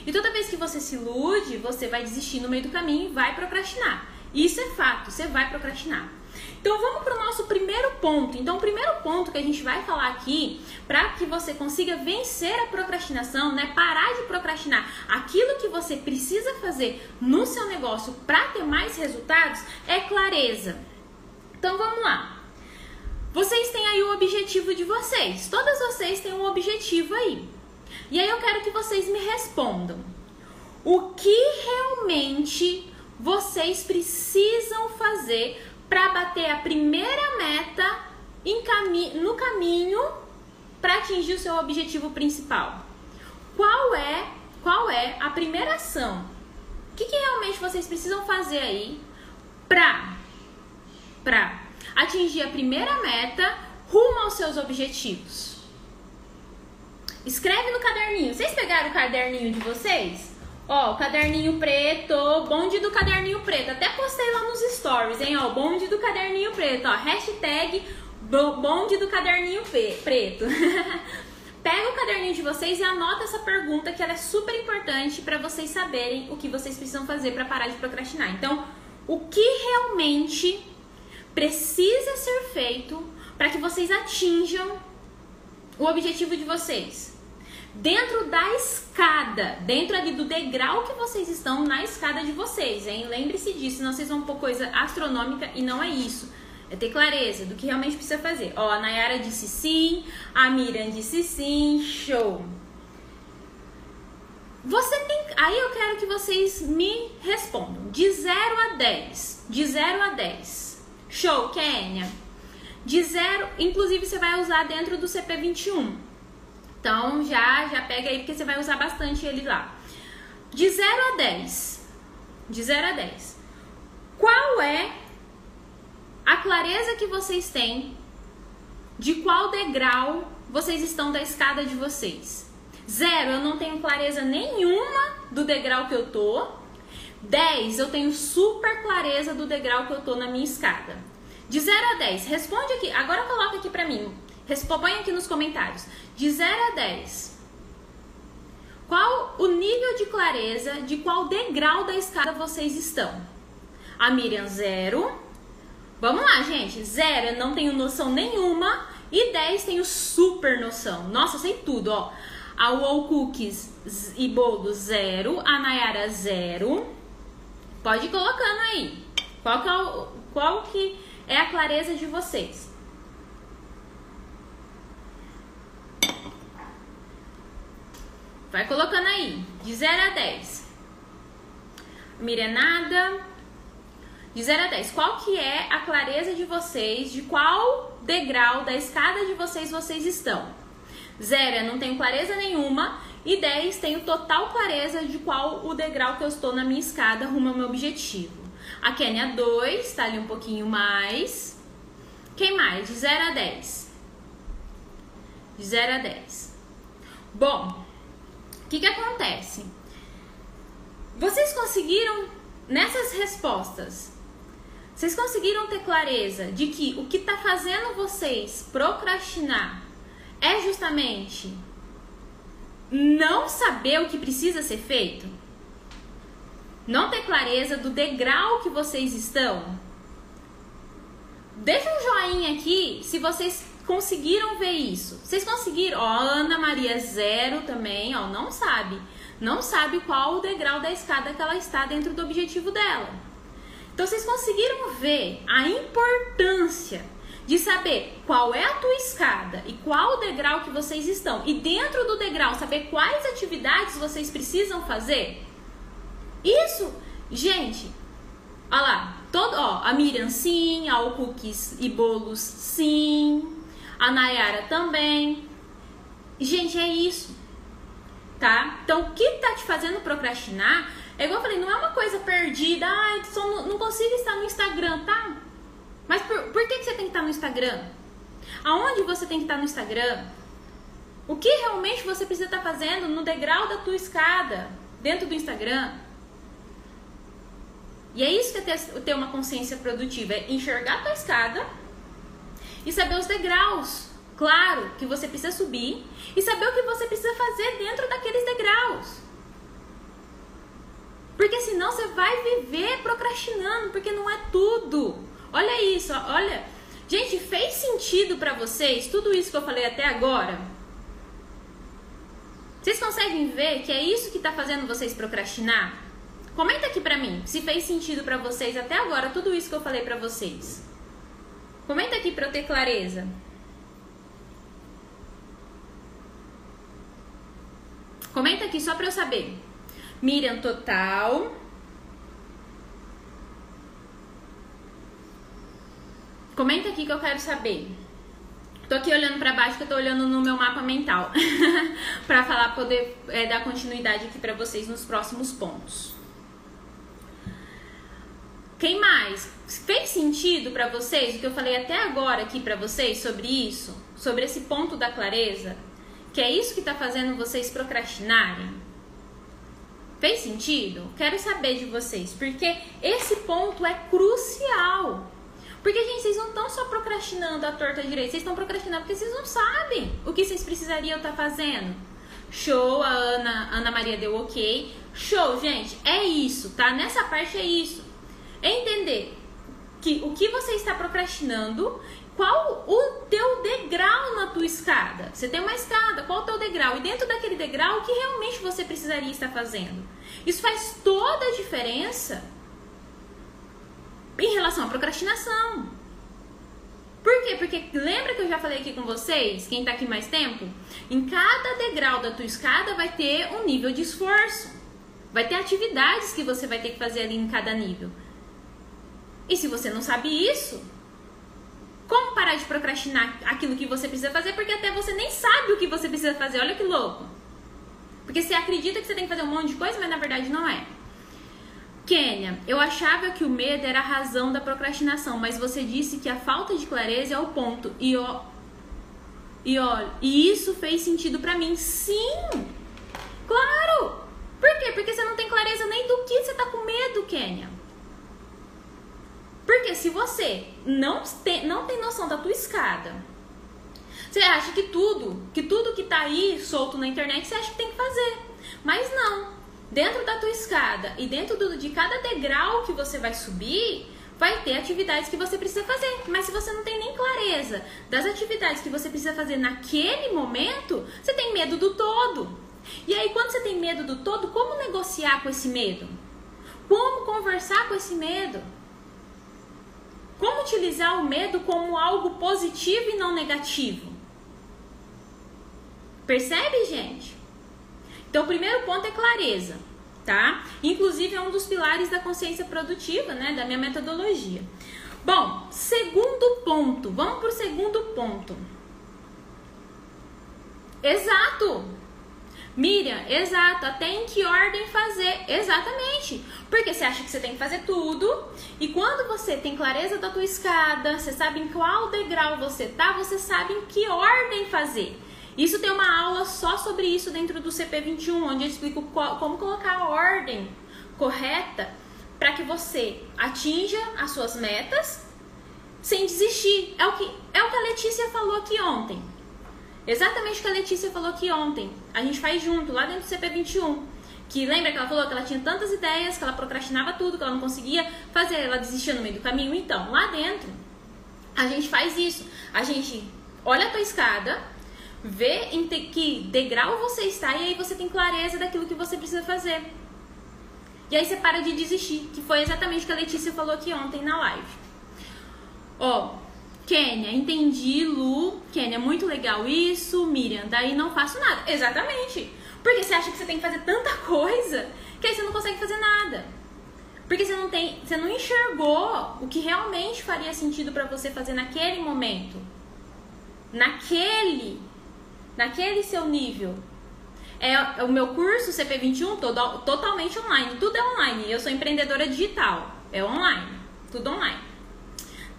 Speaker 1: E toda vez que você se ilude, você vai desistir no meio do caminho e vai procrastinar. Isso é fato, você vai procrastinar. Então vamos para o nosso primeiro ponto. Então o primeiro ponto que a gente vai falar aqui para que você consiga vencer a procrastinação, né? Parar de procrastinar aquilo que você precisa fazer no seu negócio para ter mais resultados é clareza. Então vamos lá. Vocês têm aí o objetivo de vocês. Todas vocês têm um objetivo aí. E aí eu quero que vocês me respondam. O que realmente vocês precisam fazer para bater a primeira meta cami no caminho para atingir o seu objetivo principal. Qual é, qual é a primeira ação? O que, que realmente vocês precisam fazer aí para para atingir a primeira meta rumo aos seus objetivos? Escreve no caderninho. Vocês pegaram o caderninho de vocês? Ó, caderninho preto, bonde do caderninho preto. Até postei lá nos stories, hein? Ó, bonde do caderninho preto, ó. Hashtag bonde do caderninho preto. Pega o caderninho de vocês e anota essa pergunta que ela é super importante para vocês saberem o que vocês precisam fazer para parar de procrastinar. Então, o que realmente precisa ser feito para que vocês atinjam o objetivo de vocês? Dentro da escada, dentro ali do degrau que vocês estão na escada de vocês, hein? Lembre-se disso, senão vocês vão por coisa astronômica e não é isso. É ter clareza do que realmente precisa fazer. Ó, a Nayara disse sim, a Miriam disse sim, show. Você tem. Aí eu quero que vocês me respondam. De 0 a 10. De 0 a 10. Show, Kênia. De 0, inclusive você vai usar dentro do CP21. Então já, já pega aí, porque você vai usar bastante ele lá. De 0 a 10. De 0 a 10. Qual é a clareza que vocês têm de qual degrau vocês estão da escada de vocês. Zero, eu não tenho clareza nenhuma do degrau que eu tô. 10, eu tenho super clareza do degrau que eu tô na minha escada. De 0 a 10, responde aqui. Agora coloca aqui pra mim. Põe aqui nos comentários. De 0 a 10. Qual o nível de clareza de qual degrau da escada vocês estão? A Miriam, 0. Vamos lá, gente. Zero, eu não tenho noção nenhuma. E 10, tenho super noção. Nossa, sei tudo, ó. A Wall Cookies e bolo zero. A Nayara zero. Pode ir colocando aí. Qual que, é o, qual que é a clareza de vocês? Vai colocando aí. De 0 a 10. Mirenada. De 0 a 10, qual que é a clareza de vocês, de qual degrau da escada de vocês vocês estão? 0 eu não tenho clareza nenhuma e 10 tenho total clareza de qual o degrau que eu estou na minha escada rumo ao meu objetivo. A Kênia 2, está ali um pouquinho mais. Quem mais? De 0 a 10. De 0 a 10. Bom, o que, que acontece? Vocês conseguiram, nessas respostas, vocês conseguiram ter clareza de que o que está fazendo vocês procrastinar é justamente não saber o que precisa ser feito? Não ter clareza do degrau que vocês estão? Deixa um joinha aqui se vocês conseguiram ver isso. Vocês conseguiram? Ó, Ana Maria Zero também, ó, não sabe. Não sabe qual o degrau da escada que ela está dentro do objetivo dela. Então vocês conseguiram ver a importância de saber qual é a tua escada e qual o degrau que vocês estão e dentro do degrau saber quais atividades vocês precisam fazer? Isso, gente, olha lá, todo, ó, a Miriam sim, a o Cookies e Bolos sim, a Nayara também. Gente, é isso, tá? Então, o que tá te fazendo procrastinar é igual eu falei, não é uma coisa perdida, ah, não, não consigo estar no Instagram, tá? Mas por, por que, que você tem que estar no Instagram? Aonde você tem que estar no Instagram? O que realmente você precisa estar fazendo no degrau da tua escada, dentro do Instagram? E é isso que é ter, ter uma consciência produtiva, é enxergar a tua escada e saber os degraus, claro, que você precisa subir e saber o que você precisa fazer dentro daqueles degraus. Porque senão você vai viver procrastinando, porque não é tudo. Olha isso, olha. Gente, fez sentido para vocês tudo isso que eu falei até agora? Vocês conseguem ver que é isso que tá fazendo vocês procrastinar? Comenta aqui pra mim se fez sentido para vocês até agora tudo isso que eu falei pra vocês. Comenta aqui pra eu ter clareza. Comenta aqui só pra eu saber. Miriam total. Comenta aqui que eu quero saber. Tô aqui olhando para baixo que eu tô olhando no meu mapa mental para falar poder é, dar continuidade aqui para vocês nos próximos pontos. Quem mais? Fez sentido para vocês o que eu falei até agora aqui para vocês sobre isso, sobre esse ponto da clareza, que é isso que tá fazendo vocês procrastinarem? Fez sentido? Quero saber de vocês, porque esse ponto é crucial. Porque, gente, vocês não estão só procrastinando a torta direita, vocês estão procrastinando porque vocês não sabem o que vocês precisariam estar fazendo. Show, a Ana, Ana Maria deu ok. Show, gente, é isso, tá? Nessa parte é isso. É entender que o que você está procrastinando, qual o teu degrau na tua escada. Você tem uma escada, qual o teu degrau? E dentro daquele degrau, o que realmente você precisaria estar fazendo? Isso faz toda a diferença em relação à procrastinação. Por quê? Porque lembra que eu já falei aqui com vocês, quem tá aqui mais tempo? Em cada degrau da tua escada vai ter um nível de esforço. Vai ter atividades que você vai ter que fazer ali em cada nível. E se você não sabe isso, como parar de procrastinar aquilo que você precisa fazer? Porque até você nem sabe o que você precisa fazer. Olha que louco. Porque você acredita que você tem que fazer um monte de coisa, mas na verdade não é. Kênia, eu achava que o medo era a razão da procrastinação, mas você disse que a falta de clareza é o ponto. E, ó, e olha, e isso fez sentido para mim. Sim! Claro! Por quê? Porque você não tem clareza nem do que você tá com medo, Kênia. Porque se você não tem, não tem noção da tua escada, você acha que tudo, que tudo que tá aí solto na internet, você acha que tem que fazer. Mas não dentro da tua escada e dentro do, de cada degrau que você vai subir, vai ter atividades que você precisa fazer. Mas se você não tem nem clareza das atividades que você precisa fazer naquele momento, você tem medo do todo. E aí, quando você tem medo do todo, como negociar com esse medo? Como conversar com esse medo? Como utilizar o medo como algo positivo e não negativo? Percebe, gente? Então, o primeiro ponto é clareza, tá? Inclusive, é um dos pilares da consciência produtiva, né? Da minha metodologia. Bom, segundo ponto. Vamos pro segundo ponto. Exato. Miriam, exato. Até em que ordem fazer? Exatamente. Porque você acha que você tem que fazer tudo. E quando você tem clareza da tua escada, você sabe em qual degrau você tá, você sabe em que ordem fazer. Isso tem uma aula só sobre isso dentro do CP21, onde eu explico qual, como colocar a ordem correta para que você atinja as suas metas sem desistir. É o que é o que a Letícia falou aqui ontem. Exatamente o que a Letícia falou aqui ontem. A gente faz junto lá dentro do CP21. Que lembra que ela falou que ela tinha tantas ideias, que ela procrastinava tudo, que ela não conseguia fazer, ela desistia no meio do caminho. Então, lá dentro, a gente faz isso. A gente olha a tua escada, vê em que degrau você está e aí você tem clareza daquilo que você precisa fazer. E aí você para de desistir, que foi exatamente o que a Letícia falou aqui ontem na live. Ó, Kênia, entendi, Lu, Kênia, muito legal isso, Miriam, daí não faço nada. Exatamente. Porque você acha que você tem que fazer tanta coisa que aí você não consegue fazer nada. Porque você não tem, você não enxergou o que realmente faria sentido para você fazer naquele momento. Naquele naquele seu nível. É, é o meu curso CP21 todo, totalmente online, tudo é online. Eu sou empreendedora digital, é online, tudo online,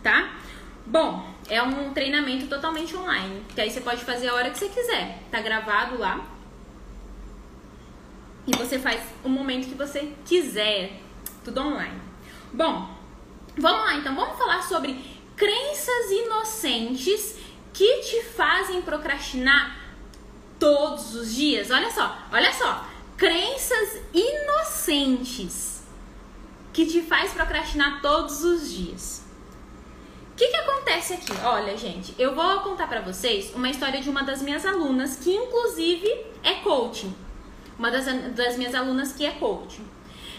Speaker 1: tá? Bom, é um treinamento totalmente online, que aí você pode fazer a hora que você quiser, tá gravado lá. E você faz o momento que você quiser, tudo online. Bom, vamos lá então, vamos falar sobre crenças inocentes que te fazem procrastinar todos os dias. Olha só, olha só. Crenças inocentes que te faz procrastinar todos os dias. Que, que acontece aqui? Olha, gente, eu vou contar para vocês uma história de uma das minhas alunas que, inclusive, é coaching. Uma das, das minhas alunas que é coaching.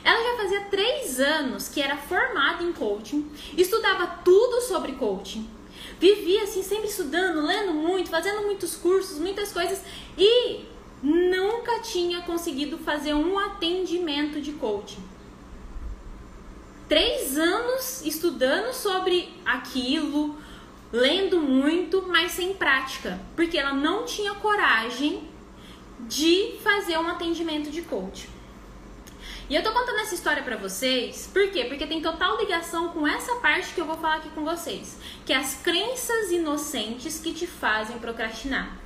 Speaker 1: Ela já fazia três anos que era formada em coaching, estudava tudo sobre coaching, vivia assim, sempre estudando, lendo muito, fazendo muitos cursos, muitas coisas e nunca tinha conseguido fazer um atendimento de coaching. Três anos estudando sobre aquilo, lendo muito, mas sem prática, porque ela não tinha coragem de fazer um atendimento de coaching. E eu tô contando essa história para vocês, por quê? Porque tem total ligação com essa parte que eu vou falar aqui com vocês, que é as crenças inocentes que te fazem procrastinar.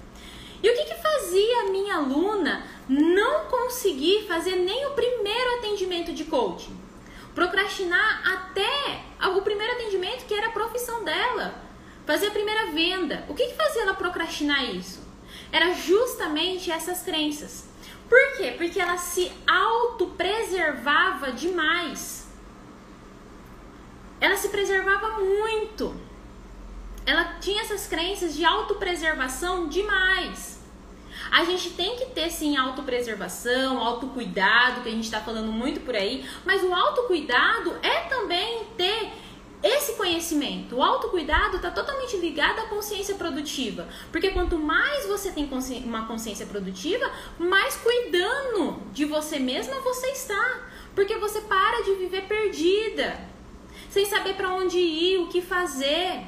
Speaker 1: E o que, que fazia a minha aluna não conseguir fazer nem o primeiro atendimento de coaching? Procrastinar até o primeiro atendimento que era a profissão fazer a primeira venda. O que, que fazia ela procrastinar isso? Era justamente essas crenças. Por quê? Porque ela se autopreservava demais. Ela se preservava muito. Ela tinha essas crenças de autopreservação demais. A gente tem que ter sim autopreservação, autocuidado, que a gente está falando muito por aí, mas o autocuidado é também ter esse conhecimento. O autocuidado está totalmente ligado à consciência produtiva. Porque quanto mais você tem consci uma consciência produtiva, mais cuidando de você mesma você está. Porque você para de viver perdida, sem saber para onde ir, o que fazer,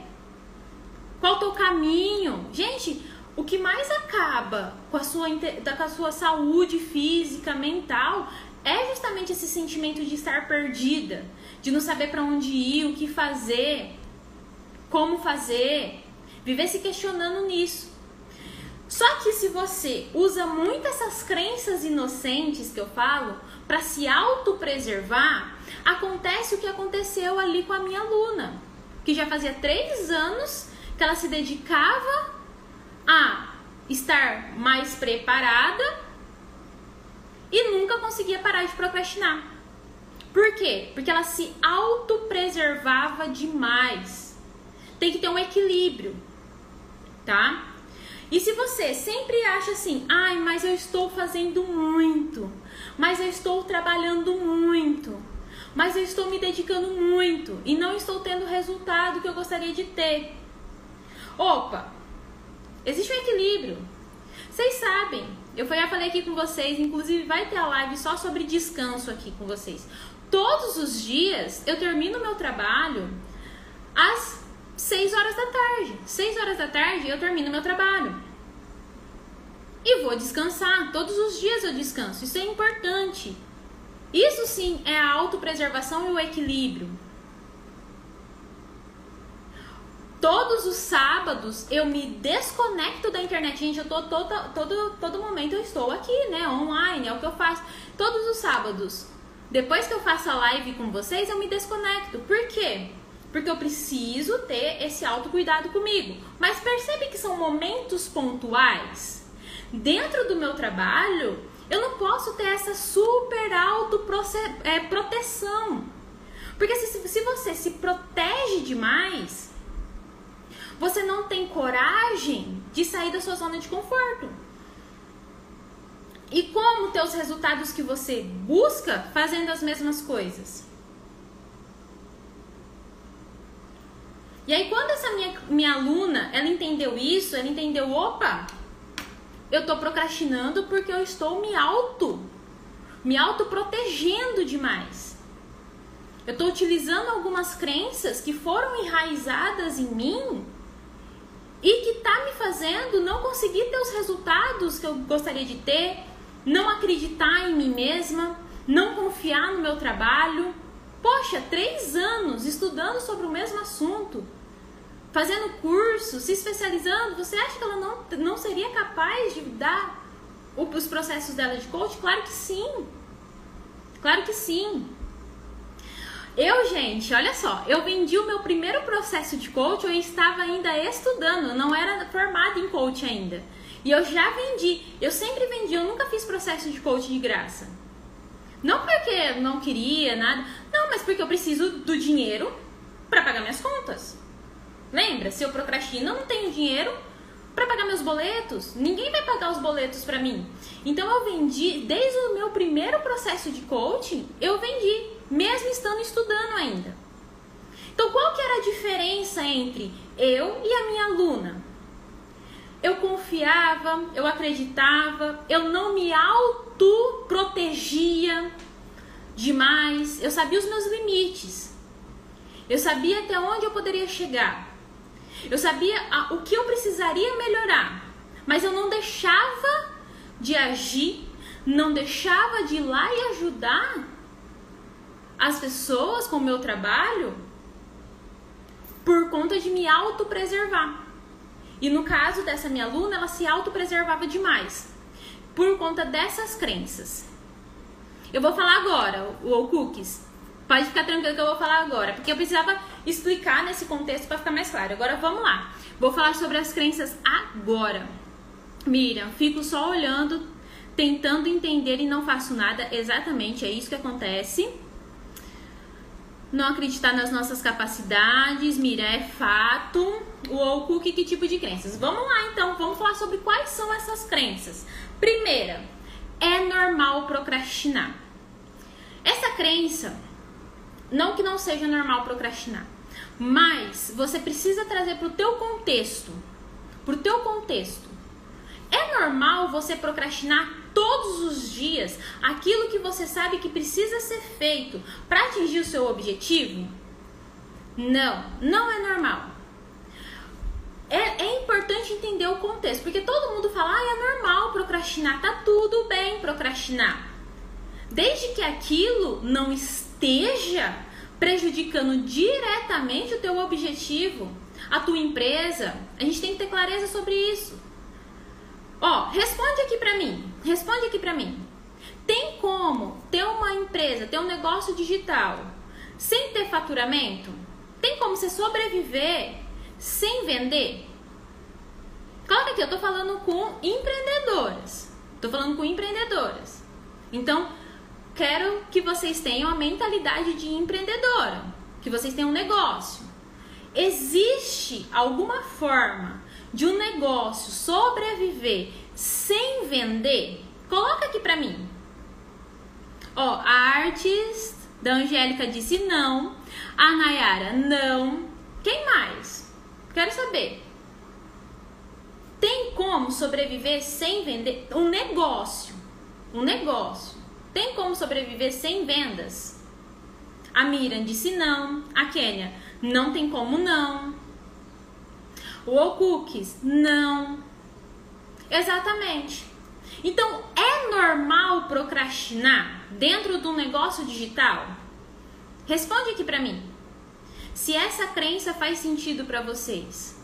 Speaker 1: qual o teu caminho. Gente, o que mais acaba com a sua, com a sua saúde física, mental, é justamente esse sentimento de estar perdida, de não saber para onde ir, o que fazer, como fazer, viver se questionando nisso. Só que se você usa muito essas crenças inocentes que eu falo para se autopreservar, acontece o que aconteceu ali com a minha aluna, que já fazia três anos que ela se dedicava a estar mais preparada e nunca conseguia parar de procrastinar. Por quê? Porque ela se autopreservava demais. Tem que ter um equilíbrio, tá? E se você sempre acha assim, ai, mas eu estou fazendo muito, mas eu estou trabalhando muito, mas eu estou me dedicando muito e não estou tendo o resultado que eu gostaria de ter. Opa, Existe um equilíbrio. Vocês sabem, eu já falei aqui com vocês, inclusive vai ter a live só sobre descanso aqui com vocês. Todos os dias eu termino meu trabalho às 6 horas da tarde. 6 horas da tarde eu termino meu trabalho. E vou descansar. Todos os dias eu descanso. Isso é importante. Isso sim é a autopreservação e o equilíbrio. Todos os sábados eu me desconecto da internet. Gente, eu tô toda, todo, todo momento eu estou aqui, né? Online, é o que eu faço. Todos os sábados. Depois que eu faço a live com vocês, eu me desconecto. Por quê? Porque eu preciso ter esse autocuidado comigo. Mas percebe que são momentos pontuais. Dentro do meu trabalho, eu não posso ter essa super auto é, proteção. Porque se, se você se protege demais, você não tem coragem de sair da sua zona de conforto. E como ter os resultados que você busca fazendo as mesmas coisas? E aí quando essa minha, minha aluna, ela entendeu isso, ela entendeu, opa, eu tô procrastinando porque eu estou me auto, me auto protegendo demais. Eu estou utilizando algumas crenças que foram enraizadas em mim e que tá me fazendo não conseguir ter os resultados que eu gostaria de ter, não acreditar em mim mesma, não confiar no meu trabalho. Poxa, três anos estudando sobre o mesmo assunto, fazendo curso, se especializando, você acha que ela não, não seria capaz de dar os processos dela de coach? Claro que sim. Claro que sim. Eu, gente, olha só, eu vendi o meu primeiro processo de coach, eu estava ainda estudando, não era formada em coach ainda. E eu já vendi, eu sempre vendi, eu nunca fiz processo de coach de graça. Não porque eu não queria nada, não, mas porque eu preciso do dinheiro para pagar minhas contas. Lembra? Se eu procrastino, eu não tenho dinheiro para pagar meus boletos. Ninguém vai pagar os boletos para mim. Então eu vendi, desde o meu primeiro processo de coaching, eu vendi mesmo estando estudando ainda. Então, qual que era a diferença entre eu e a minha aluna? Eu confiava, eu acreditava, eu não me autoprotegia demais, eu sabia os meus limites. Eu sabia até onde eu poderia chegar. Eu sabia a, o que eu precisaria melhorar. Mas eu não deixava de agir, não deixava de ir lá e ajudar as pessoas com o meu trabalho por conta de me autopreservar. E no caso dessa minha aluna, ela se autopreservava demais por conta dessas crenças. Eu vou falar agora, o cookies. Pode ficar tranquilo que eu vou falar agora, porque eu precisava explicar nesse contexto para ficar mais claro. Agora vamos lá. Vou falar sobre as crenças agora. Miriam, fico só olhando, tentando entender e não faço nada. Exatamente, é isso que acontece. Não acreditar nas nossas capacidades, Miriam, é fato. O Okuki, que tipo de crenças? Vamos lá então, vamos falar sobre quais são essas crenças. Primeira, é normal procrastinar. Essa crença não que não seja normal procrastinar, mas você precisa trazer para o teu contexto, para o teu contexto. É normal você procrastinar todos os dias aquilo que você sabe que precisa ser feito para atingir o seu objetivo? Não, não é normal. É, é, importante entender o contexto, porque todo mundo fala, ah, é normal procrastinar, tá tudo bem procrastinar. Desde que aquilo não esteja prejudicando diretamente o teu objetivo, a tua empresa, a gente tem que ter clareza sobre isso. Ó, responde aqui pra mim. Responde aqui pra mim. Tem como ter uma empresa, ter um negócio digital sem ter faturamento? Tem como você sobreviver sem vender? Coloca aqui, eu tô falando com empreendedoras. Tô falando com empreendedoras. Então, quero que vocês tenham a mentalidade de empreendedora, que vocês tenham um negócio. Existe alguma forma de um negócio sobreviver sem vender? Coloca aqui pra mim. Ó, a Artes da Angélica disse não. A Nayara, não. Quem mais? Quero saber. Tem como sobreviver sem vender um negócio? Um negócio. Tem como sobreviver sem vendas? A Miriam disse não. A Kênia, não tem como não. O Cookies, não. Exatamente. Então, é normal procrastinar dentro do negócio digital? Responde aqui para mim. Se essa crença faz sentido para vocês.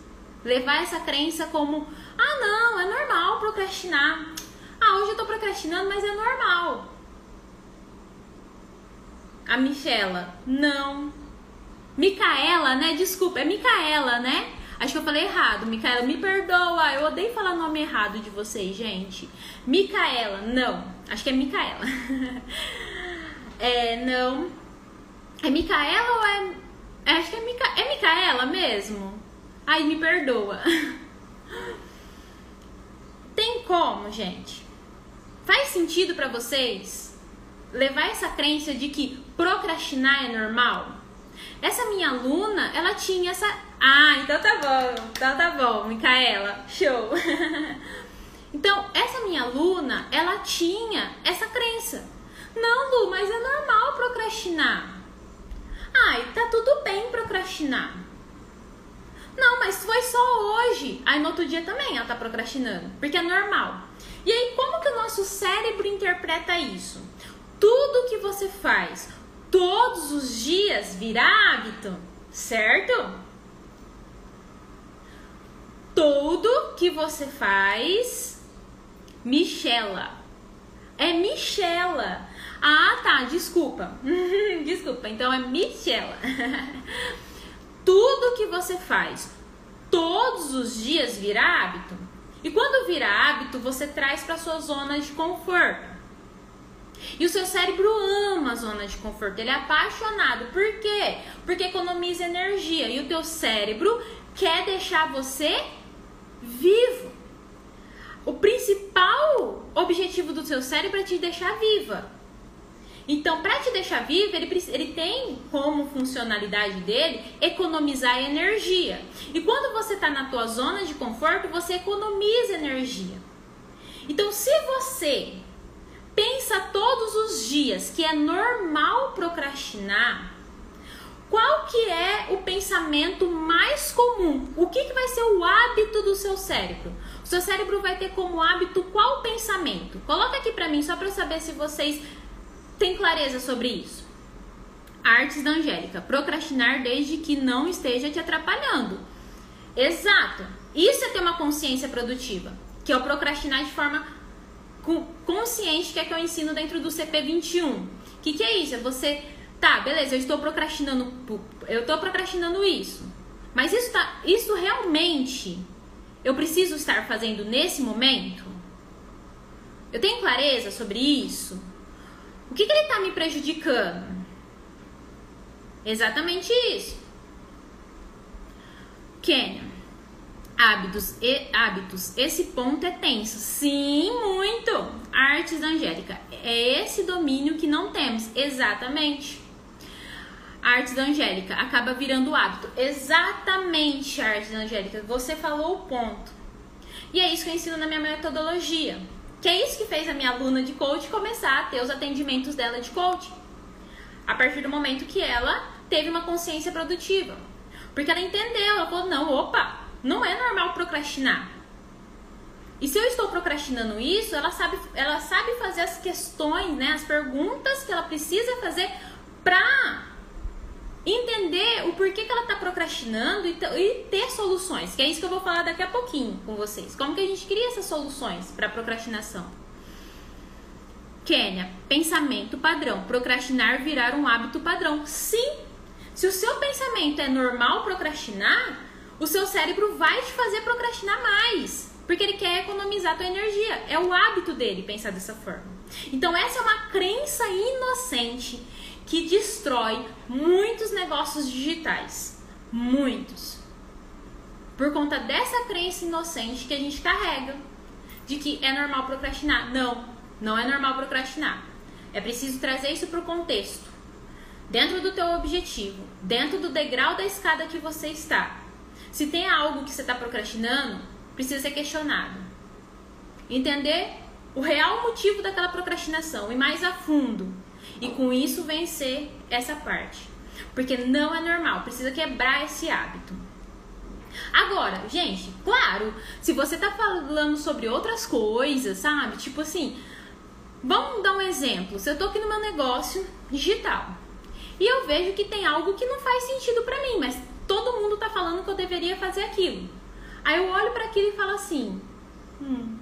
Speaker 1: Levar essa crença como, ah, não, é normal procrastinar. Ah, hoje eu tô procrastinando, mas é normal. A Michela, não. Micaela, né? Desculpa, é Micaela, né? Acho que eu falei errado. Micaela, me perdoa. Eu odeio falar nome errado de vocês, gente. Micaela, não. Acho que é Micaela. é, não. É Micaela ou é. é acho que é, Mica... é Micaela mesmo? Ai, me perdoa. Tem como, gente? Faz sentido para vocês? levar essa crença de que procrastinar é normal. Essa minha aluna, ela tinha essa. Ah, então tá bom, então tá bom, Micaela, show. então, essa minha aluna, ela tinha essa crença. Não, Lu, mas é normal procrastinar. Ai, tá tudo bem procrastinar. Não, mas foi só hoje. Aí no outro dia também ela tá procrastinando, porque é normal. E aí, como que o nosso cérebro interpreta isso? tudo que você faz todos os dias vira hábito, certo? Tudo que você faz, Michela. É Michela. Ah, tá, desculpa. desculpa, então é Michela. Tudo que você faz todos os dias vira hábito. E quando vira hábito, você traz para sua zona de conforto. E o seu cérebro ama a zona de conforto, ele é apaixonado. Por quê? Porque economiza energia e o teu cérebro quer deixar você vivo. O principal objetivo do seu cérebro é te deixar viva. Então, para te deixar viva, ele, ele tem como funcionalidade dele economizar energia. E quando você está na tua zona de conforto, você economiza energia. Então, se você pensa todos os dias que é normal procrastinar, qual que é o pensamento mais comum? O que, que vai ser o hábito do seu cérebro? O seu cérebro vai ter como hábito qual pensamento? Coloca aqui para mim só para eu saber se vocês têm clareza sobre isso. Artes da Angélica, procrastinar desde que não esteja te atrapalhando. Exato. Isso é ter uma consciência produtiva, que é o procrastinar de forma consciente que é que eu ensino dentro do CP21. O que, que é isso? É você Tá, beleza, eu estou procrastinando, eu estou procrastinando isso. Mas isso, tá, isso realmente eu preciso estar fazendo nesse momento? Eu tenho clareza sobre isso? O que, que ele está me prejudicando? Exatamente isso. Kênia. Hábitos e hábitos. Esse ponto é tenso. Sim, muito. Artes Angélica. É esse domínio que não temos. Exatamente. Artes da Angélica acaba virando hábito. Exatamente, Artes da Angélica. Você falou o ponto. E é isso que eu ensino na minha metodologia. Que é isso que fez a minha aluna de coach começar a ter os atendimentos dela de coach. A partir do momento que ela teve uma consciência produtiva. Porque ela entendeu, ela falou: não, opa, não é normal procrastinar. E se eu estou procrastinando isso, ela sabe, ela sabe fazer as questões, né, as perguntas que ela precisa fazer para entender o porquê que ela está procrastinando e, e, ter soluções, que é isso que eu vou falar daqui a pouquinho com vocês. Como que a gente cria essas soluções para procrastinação? Kênia, pensamento padrão. Procrastinar virar um hábito padrão. Sim! Se o seu pensamento é normal procrastinar, o seu cérebro vai te fazer procrastinar mais. Porque ele quer economizar a tua energia. É o hábito dele pensar dessa forma. Então, essa é uma crença inocente que destrói muitos negócios digitais. Muitos. Por conta dessa crença inocente que a gente carrega de que é normal procrastinar. Não, não é normal procrastinar. É preciso trazer isso para o contexto. Dentro do teu objetivo, dentro do degrau da escada que você está. Se tem algo que você está procrastinando, precisa ser questionado. Entender o real motivo daquela procrastinação e mais a fundo e com isso vencer essa parte. Porque não é normal, precisa quebrar esse hábito. Agora, gente, claro, se você tá falando sobre outras coisas, sabe? Tipo assim, vamos dar um exemplo. Se eu tô aqui no meu negócio digital e eu vejo que tem algo que não faz sentido para mim, mas todo mundo tá falando que eu deveria fazer aquilo. Aí eu olho para aquilo e falo assim: hum,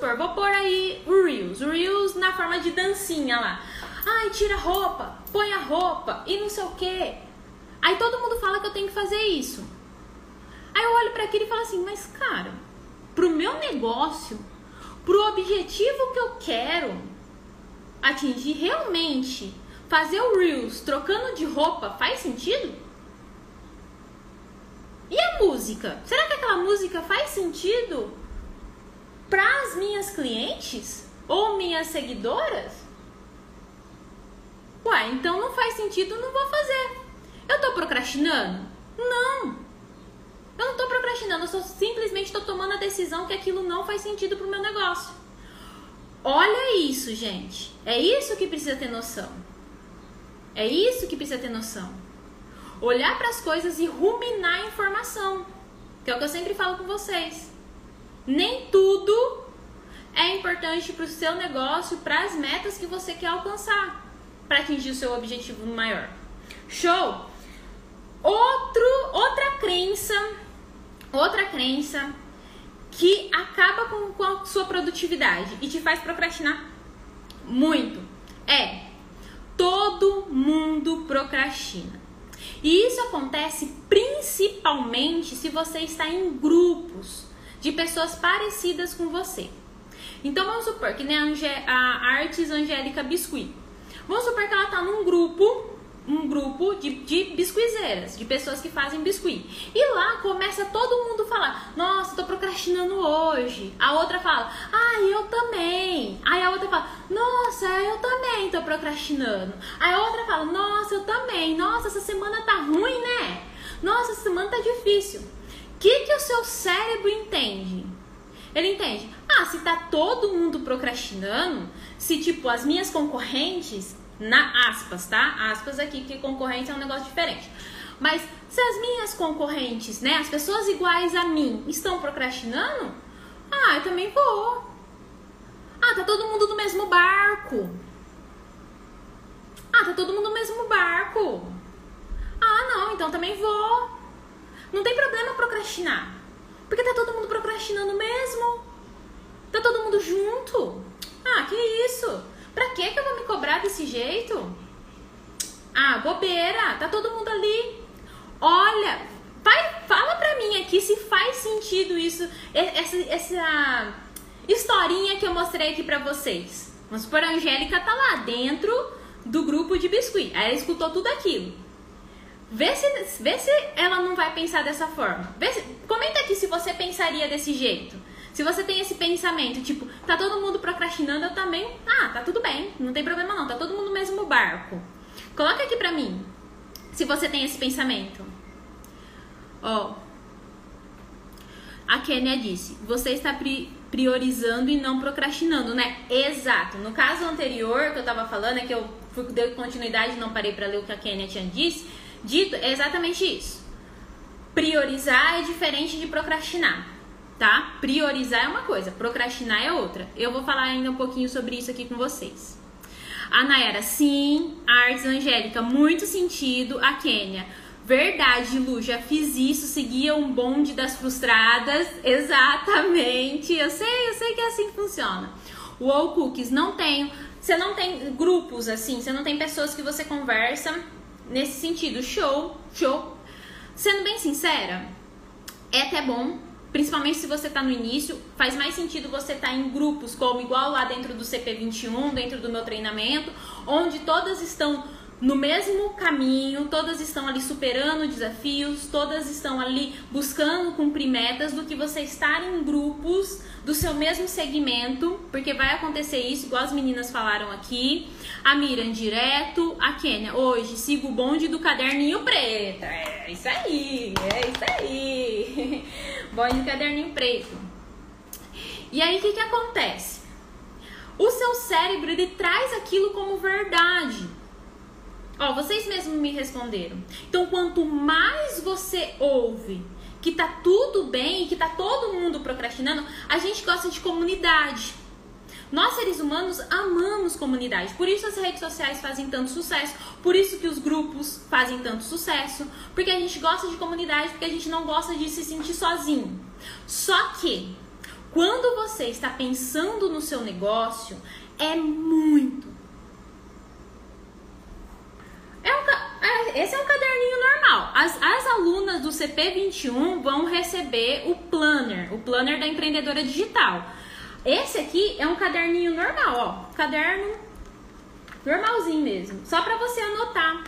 Speaker 1: supor, vou pôr aí o Reels. O Reels na forma de dancinha lá. Ai, tira a roupa, põe a roupa e não sei o que. Aí todo mundo fala que eu tenho que fazer isso. Aí eu olho para aquilo e falo assim, mas cara, pro meu negócio, pro objetivo que eu quero atingir realmente, fazer o Reels trocando de roupa faz sentido? E a música? Será que aquela música faz sentido para as minhas clientes ou minhas seguidoras? Ué, então não faz sentido, não vou fazer. Eu tô procrastinando? Não. Eu não tô procrastinando, eu só simplesmente estou tomando a decisão que aquilo não faz sentido pro meu negócio. Olha isso, gente. É isso que precisa ter noção. É isso que precisa ter noção. Olhar para as coisas e ruminar a informação. Que é o que eu sempre falo com vocês nem tudo é importante para o seu negócio, para as metas que você quer alcançar, para atingir o seu objetivo maior. Show? Outro, outra crença, outra crença que acaba com, com a sua produtividade e te faz procrastinar muito é todo mundo procrastina. E isso acontece principalmente se você está em grupos de pessoas parecidas com você. Então vamos supor que nem a, a Artes Angélica Biscuit. Vamos supor que ela está num grupo, um grupo de, de biscuizeiras, de pessoas que fazem biscuit. E lá começa todo mundo a falar: Nossa, tô procrastinando hoje. A outra fala: Ah, eu também. Aí a outra fala: Nossa, eu também tô procrastinando. Aí a outra fala: Nossa, eu também. Nossa, essa semana tá ruim, né? Nossa, essa semana tá difícil que, que o seu cérebro entende? Ele entende, ah, se tá todo mundo procrastinando, se tipo as minhas concorrentes, na aspas, tá? Aspas aqui, que concorrente é um negócio diferente. Mas se as minhas concorrentes, né, as pessoas iguais a mim, estão procrastinando, ah, eu também vou. Ah, tá todo mundo no mesmo barco. Ah, tá todo mundo no mesmo barco. Ah, não, então também vou. Não tem problema procrastinar. Porque tá todo mundo procrastinando mesmo. Tá todo mundo junto. Ah, que isso? Pra que que eu vou me cobrar desse jeito? Ah, bobeira, tá todo mundo ali. Olha, vai, fala pra mim aqui se faz sentido isso, essa, essa historinha que eu mostrei aqui pra vocês. Vamos supor, a Angélica tá lá dentro do grupo de biscuit. Aí ela escutou tudo aquilo. Vê se, vê se ela não vai pensar dessa forma. Se, comenta aqui se você pensaria desse jeito. Se você tem esse pensamento, tipo, tá todo mundo procrastinando, eu também. Ah, tá tudo bem, não tem problema não, tá todo mundo no mesmo barco. Coloca aqui pra mim, se você tem esse pensamento. Ó. A Kênia disse: você está pri priorizando e não procrastinando, né? Exato. No caso anterior que eu tava falando, é que eu fui dei continuidade e não parei para ler o que a Kênia tinha disse, dito, é exatamente isso. Priorizar é diferente de procrastinar, tá? Priorizar é uma coisa, procrastinar é outra. Eu vou falar ainda um pouquinho sobre isso aqui com vocês. A Nayara, sim. Artes Angélica, muito sentido. A Kênia, Verdade, Lu, já fiz isso, seguia um bonde das frustradas. Exatamente. Eu sei, eu sei que é assim que funciona. O Cookies, não tenho. Você não tem grupos assim, você não tem pessoas que você conversa nesse sentido. Show, show. Sendo bem sincera, é até bom, principalmente se você está no início, faz mais sentido você estar tá em grupos como igual lá dentro do CP21, dentro do meu treinamento, onde todas estão no mesmo caminho, todas estão ali superando desafios, todas estão ali buscando cumprir metas do que você estar em grupos do seu mesmo segmento, porque vai acontecer isso, igual as meninas falaram aqui. A Miriam direto, a Kênia, hoje sigo o bonde do caderninho preto. É isso aí, é isso aí. bonde do caderninho preto. E aí o que, que acontece? O seu cérebro ele traz aquilo como verdade. Ó, vocês mesmos me responderam. Então, quanto mais você ouve que tá tudo bem, que tá todo mundo procrastinando, a gente gosta de comunidade. Nós seres humanos amamos comunidade, por isso as redes sociais fazem tanto sucesso, por isso que os grupos fazem tanto sucesso, porque a gente gosta de comunidade, porque a gente não gosta de se sentir sozinho. Só que quando você está pensando no seu negócio, é muito, é um, é, esse é um caderninho normal. As, as alunas do CP21 vão receber o planner, o planner da empreendedora digital. Esse aqui é um caderninho normal, ó, caderno normalzinho mesmo, só para você anotar.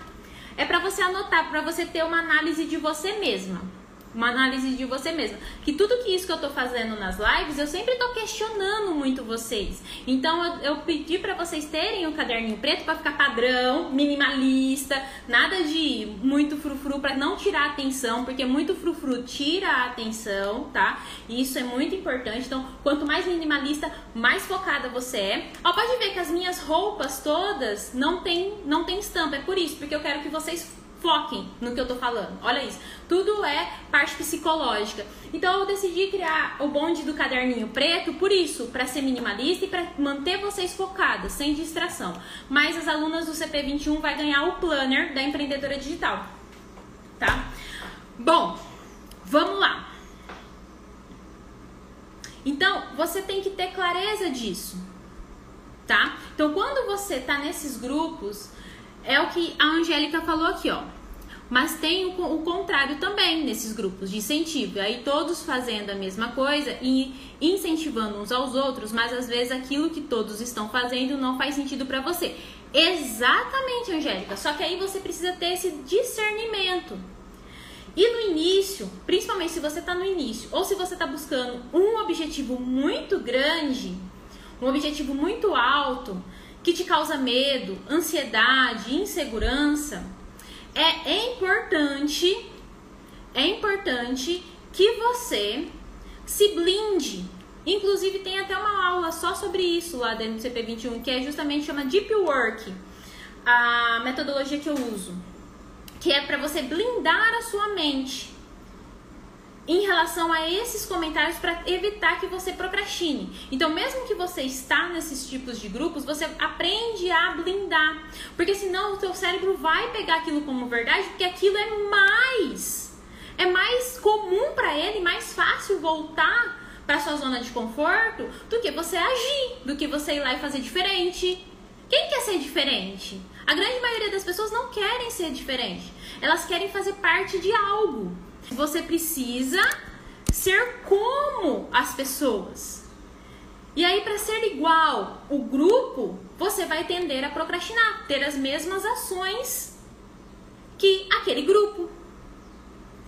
Speaker 1: É para você anotar, para você ter uma análise de você mesma uma análise de você mesma. Que tudo que isso que eu tô fazendo nas lives, eu sempre tô questionando muito vocês. Então eu, eu pedi para vocês terem um caderninho preto para ficar padrão, minimalista, nada de muito frufru para não tirar a atenção, porque muito frufru tira a atenção, tá? E isso é muito importante. Então, quanto mais minimalista, mais focada você é. Ó, pode ver que as minhas roupas todas não tem não tem estampa, é por isso, porque eu quero que vocês foquem no que eu tô falando. Olha isso. Tudo é parte psicológica. Então eu decidi criar o bonde do caderninho preto por isso, para ser minimalista e para manter vocês focadas, sem distração. Mas as alunas do CP21 vai ganhar o planner da empreendedora digital. Tá? Bom, vamos lá. Então, você tem que ter clareza disso. Tá? Então, quando você tá nesses grupos, é o que a Angélica falou aqui, ó. Mas tem o, o, contrário também nesses grupos de incentivo. Aí todos fazendo a mesma coisa e incentivando uns aos outros, mas às vezes aquilo que todos estão fazendo não faz sentido para você. Exatamente, Angélica. Só que aí você precisa ter esse discernimento. E no início, principalmente se você está no início, ou se você está buscando um objetivo muito grande, um objetivo muito alto, que te causa medo, ansiedade, insegurança, é, importante, é importante que você se blinde. Inclusive tem até uma aula só sobre isso lá dentro do CP21, que é justamente chama Deep Work, a metodologia que eu uso, que é para você blindar a sua mente em relação a esses comentários para evitar que você procrastine. Então, mesmo que você está nesses tipos de grupos, você aprende a blindar, porque senão o teu cérebro vai pegar aquilo como verdade, porque aquilo é mais é mais comum para ele, mais fácil voltar para sua zona de conforto do que você agir, do que você ir lá e fazer diferente. Quem quer ser diferente? A grande maioria das pessoas não querem ser diferente. Elas querem fazer parte de algo. Você precisa ser como as pessoas. E aí, para ser igual o grupo, você vai tender a procrastinar, ter as mesmas ações que aquele grupo.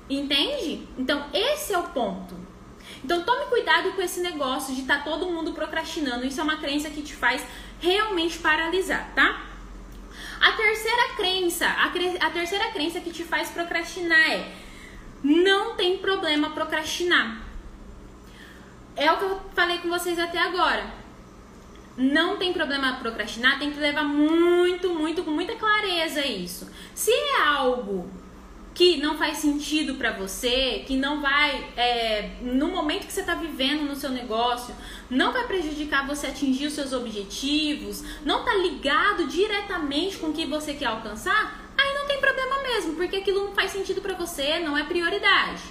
Speaker 1: Entende? Então, esse é o ponto. Então, tome cuidado com esse negócio de estar tá todo mundo procrastinando. Isso é uma crença que te faz realmente paralisar, tá? A terceira crença, a, cre a terceira crença que te faz procrastinar é não tem problema procrastinar. É o que eu falei com vocês até agora. Não tem problema procrastinar, tem que levar muito, muito, com muita clareza isso. Se é algo que não faz sentido para você, que não vai, é, no momento que você está vivendo no seu negócio, não vai prejudicar você atingir os seus objetivos, não está ligado diretamente com o que você quer alcançar, aí tem problema mesmo, porque aquilo não faz sentido para você, não é prioridade.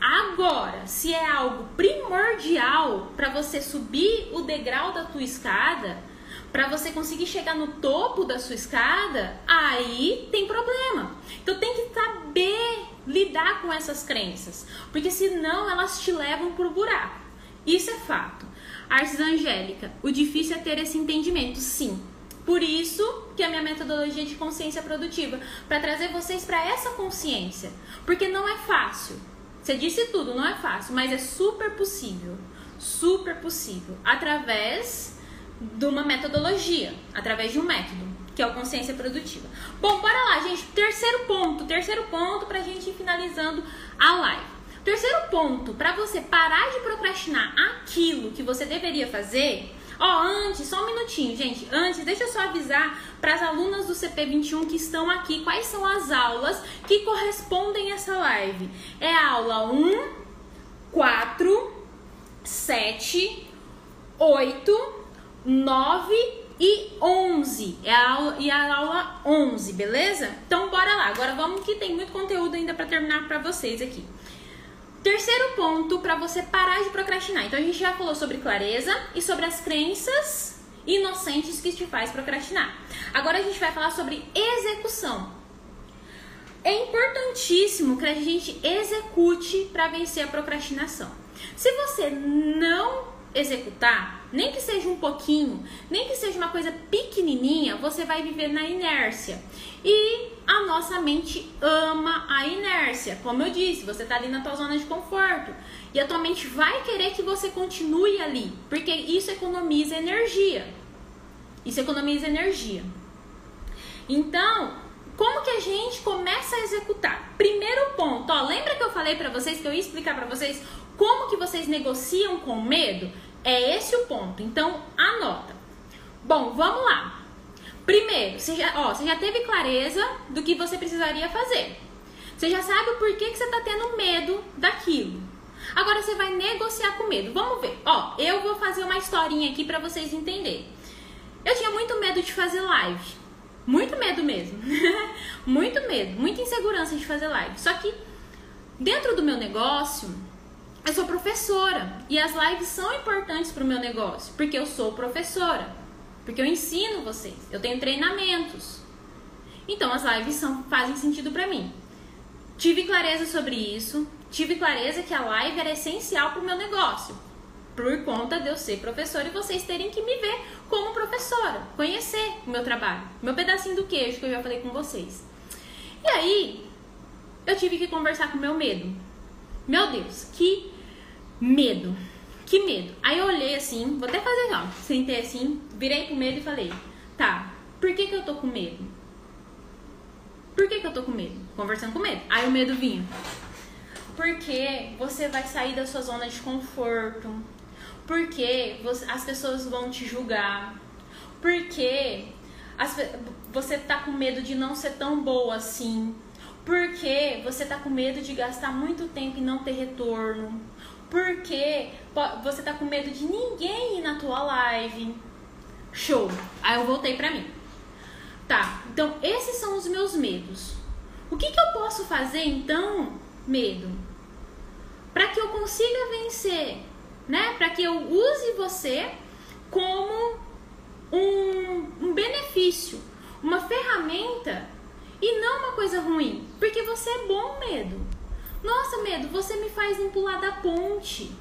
Speaker 1: Agora, se é algo primordial para você subir o degrau da tua escada, para você conseguir chegar no topo da sua escada, aí tem problema. Então tem que saber lidar com essas crenças, porque senão elas te levam pro buraco. Isso é fato. Artes Angélica, o difícil é ter esse entendimento, sim. Por isso que a minha metodologia de consciência produtiva, para trazer vocês para essa consciência, porque não é fácil. Você disse tudo, não é fácil, mas é super possível. Super possível. Através de uma metodologia, através de um método, que é a consciência produtiva. Bom, bora lá, gente. Terceiro ponto, terceiro ponto pra gente ir finalizando a live. Terceiro ponto, para você parar de procrastinar aquilo que você deveria fazer. Ó, antes, só um minutinho, gente. Antes, deixa eu só avisar para as alunas do CP21 que estão aqui quais são as aulas que correspondem a essa live. É a aula 1, 4, 7, 8, 9 e 11. É a aula, e a aula 11, beleza? Então bora lá. Agora vamos que tem muito conteúdo ainda para terminar para vocês aqui. Terceiro ponto para você parar de procrastinar. Então a gente já falou sobre clareza e sobre as crenças inocentes que te faz procrastinar. Agora a gente vai falar sobre execução. É importantíssimo que a gente execute para vencer a procrastinação. Se você não executar, nem que seja um pouquinho, nem que seja uma coisa pequenininha, você vai viver na inércia. E a nossa mente ama a inércia. Como eu disse, você está ali na tua zona de conforto. E a tua mente vai querer que você continue ali, porque isso economiza energia. Isso economiza energia. Então, como que a gente começa a executar? Primeiro ponto, ó, lembra que eu falei para vocês que eu ia explicar para vocês como que vocês negociam com medo? É esse o ponto. Então, anota. Bom, vamos lá. Primeiro, você já, ó, você já teve clareza do que você precisaria fazer. Você já sabe o porquê que você está tendo medo daquilo. Agora você vai negociar com medo. Vamos ver. Ó, eu vou fazer uma historinha aqui para vocês entenderem. Eu tinha muito medo de fazer live. Muito medo mesmo. muito medo, muita insegurança de fazer live. Só que dentro do meu negócio, eu sou professora e as lives são importantes para o meu negócio, porque eu sou professora, porque eu ensino vocês, eu tenho treinamentos. Então as lives são, fazem sentido para mim. Tive clareza sobre isso, tive clareza que a live era essencial para o meu negócio, por conta de eu ser professora e vocês terem que me ver como professora, conhecer o meu trabalho, meu pedacinho do queijo que eu já falei com vocês. E aí, eu tive que conversar com meu medo. Meu Deus, que Medo. Que medo. Aí eu olhei assim, vou até fazer ó. Sentei assim, virei com medo e falei: Tá, por que, que eu tô com medo? Por que, que eu tô com medo? Conversando com medo. Aí o medo vinha. Porque você vai sair da sua zona de conforto. Porque você, as pessoas vão te julgar. Porque as, você tá com medo de não ser tão boa assim. Porque você tá com medo de gastar muito tempo e não ter retorno porque você tá com medo de ninguém ir na tua live. Show. Aí eu voltei pra mim. Tá, então esses são os meus medos. O que, que eu posso fazer então, medo? Para que eu consiga vencer, né? Para que eu use você como um, um benefício, uma ferramenta e não uma coisa ruim. Porque você é bom, medo. Nossa, medo, você me faz não pular da ponte.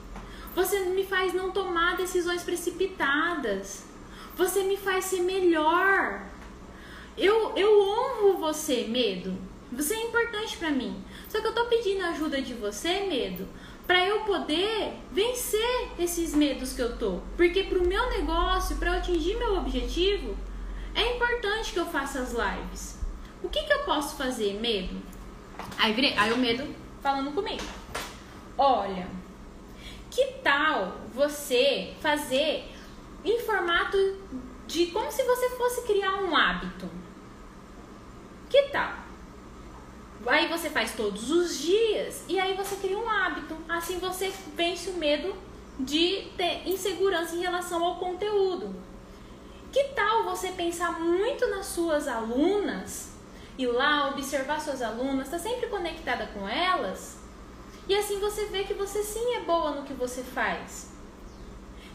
Speaker 1: Você me faz não tomar decisões precipitadas. Você me faz ser melhor. Eu, eu honro você, medo. Você é importante para mim. Só que eu tô pedindo ajuda de você, medo, para eu poder vencer esses medos que eu tô. Porque pro meu negócio, para eu atingir meu objetivo, é importante que eu faça as lives. O que que eu posso fazer, medo? Aí, virei, aí o medo falando comigo. Olha, que tal você fazer em formato de como se você fosse criar um hábito? Que tal? Aí você faz todos os dias e aí você cria um hábito. Assim você vence o medo de ter insegurança em relação ao conteúdo. Que tal você pensar muito nas suas alunas, ir lá observar suas alunas, estar tá sempre conectada com elas e assim você vê que você sim é boa no que você faz.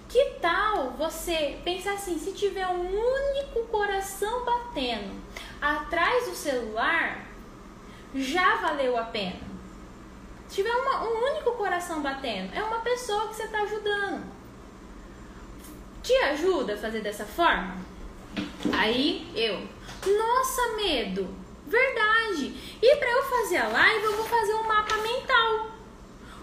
Speaker 1: Que tal você pensar assim, se tiver um único coração batendo atrás do celular, já valeu a pena. Se tiver uma, um único coração batendo, é uma pessoa que você está ajudando. Te ajuda a fazer dessa forma? Aí eu, nossa, medo, verdade. E para eu fazer a live, eu vou fazer um mapa mental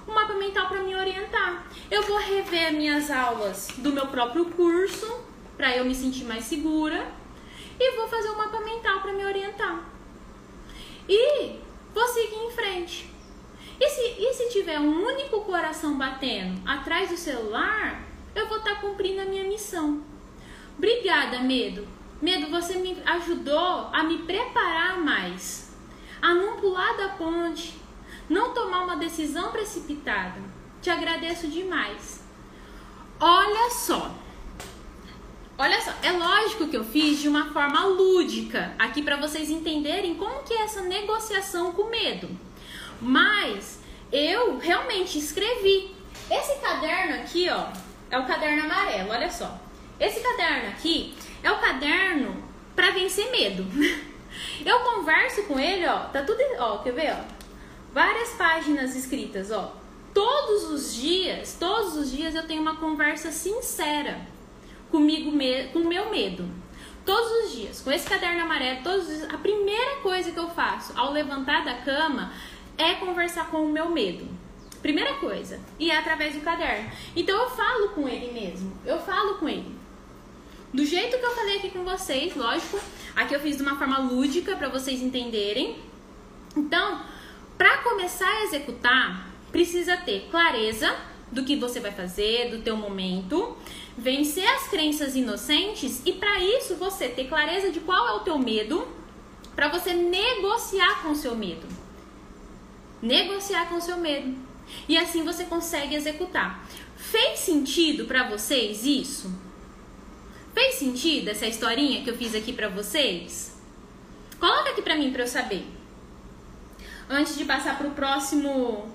Speaker 1: um mapa mental para me orientar. Eu vou rever minhas aulas do meu próprio curso para eu me sentir mais segura e vou fazer um mapa mental para me orientar. E vou seguir em frente. E se, e se tiver um único coração batendo atrás do celular, eu vou estar tá cumprindo a minha missão. Obrigada, Medo. Medo, você me ajudou a me preparar mais, a não pular da ponte, não tomar uma decisão precipitada. Te agradeço demais. Olha só. Olha só, é lógico que eu fiz de uma forma lúdica, aqui para vocês entenderem como que é essa negociação com medo. Mas eu realmente escrevi. Esse caderno aqui, ó, é o caderno amarelo, olha só. Esse caderno aqui é o caderno para vencer medo. Eu converso com ele, ó, tá tudo, ó, quer ver, ó? várias páginas escritas, ó. Todos os dias, todos os dias eu tenho uma conversa sincera comigo, com o meu medo. Todos os dias, com esse caderno amarelo, todos os dias, a primeira coisa que eu faço ao levantar da cama é conversar com o meu medo. Primeira coisa, e é através do caderno. Então eu falo com ele mesmo, eu falo com ele. Do jeito que eu falei aqui com vocês, lógico, aqui eu fiz de uma forma lúdica para vocês entenderem. Então, para começar a executar, precisa ter clareza do que você vai fazer, do teu momento, vencer as crenças inocentes e para isso você ter clareza de qual é o teu medo, para você negociar com o seu medo. Negociar com o seu medo. E assim você consegue executar. Fez sentido para vocês isso? Fez sentido essa historinha que eu fiz aqui para vocês? Coloca aqui para mim para eu saber antes de passar para o próximo,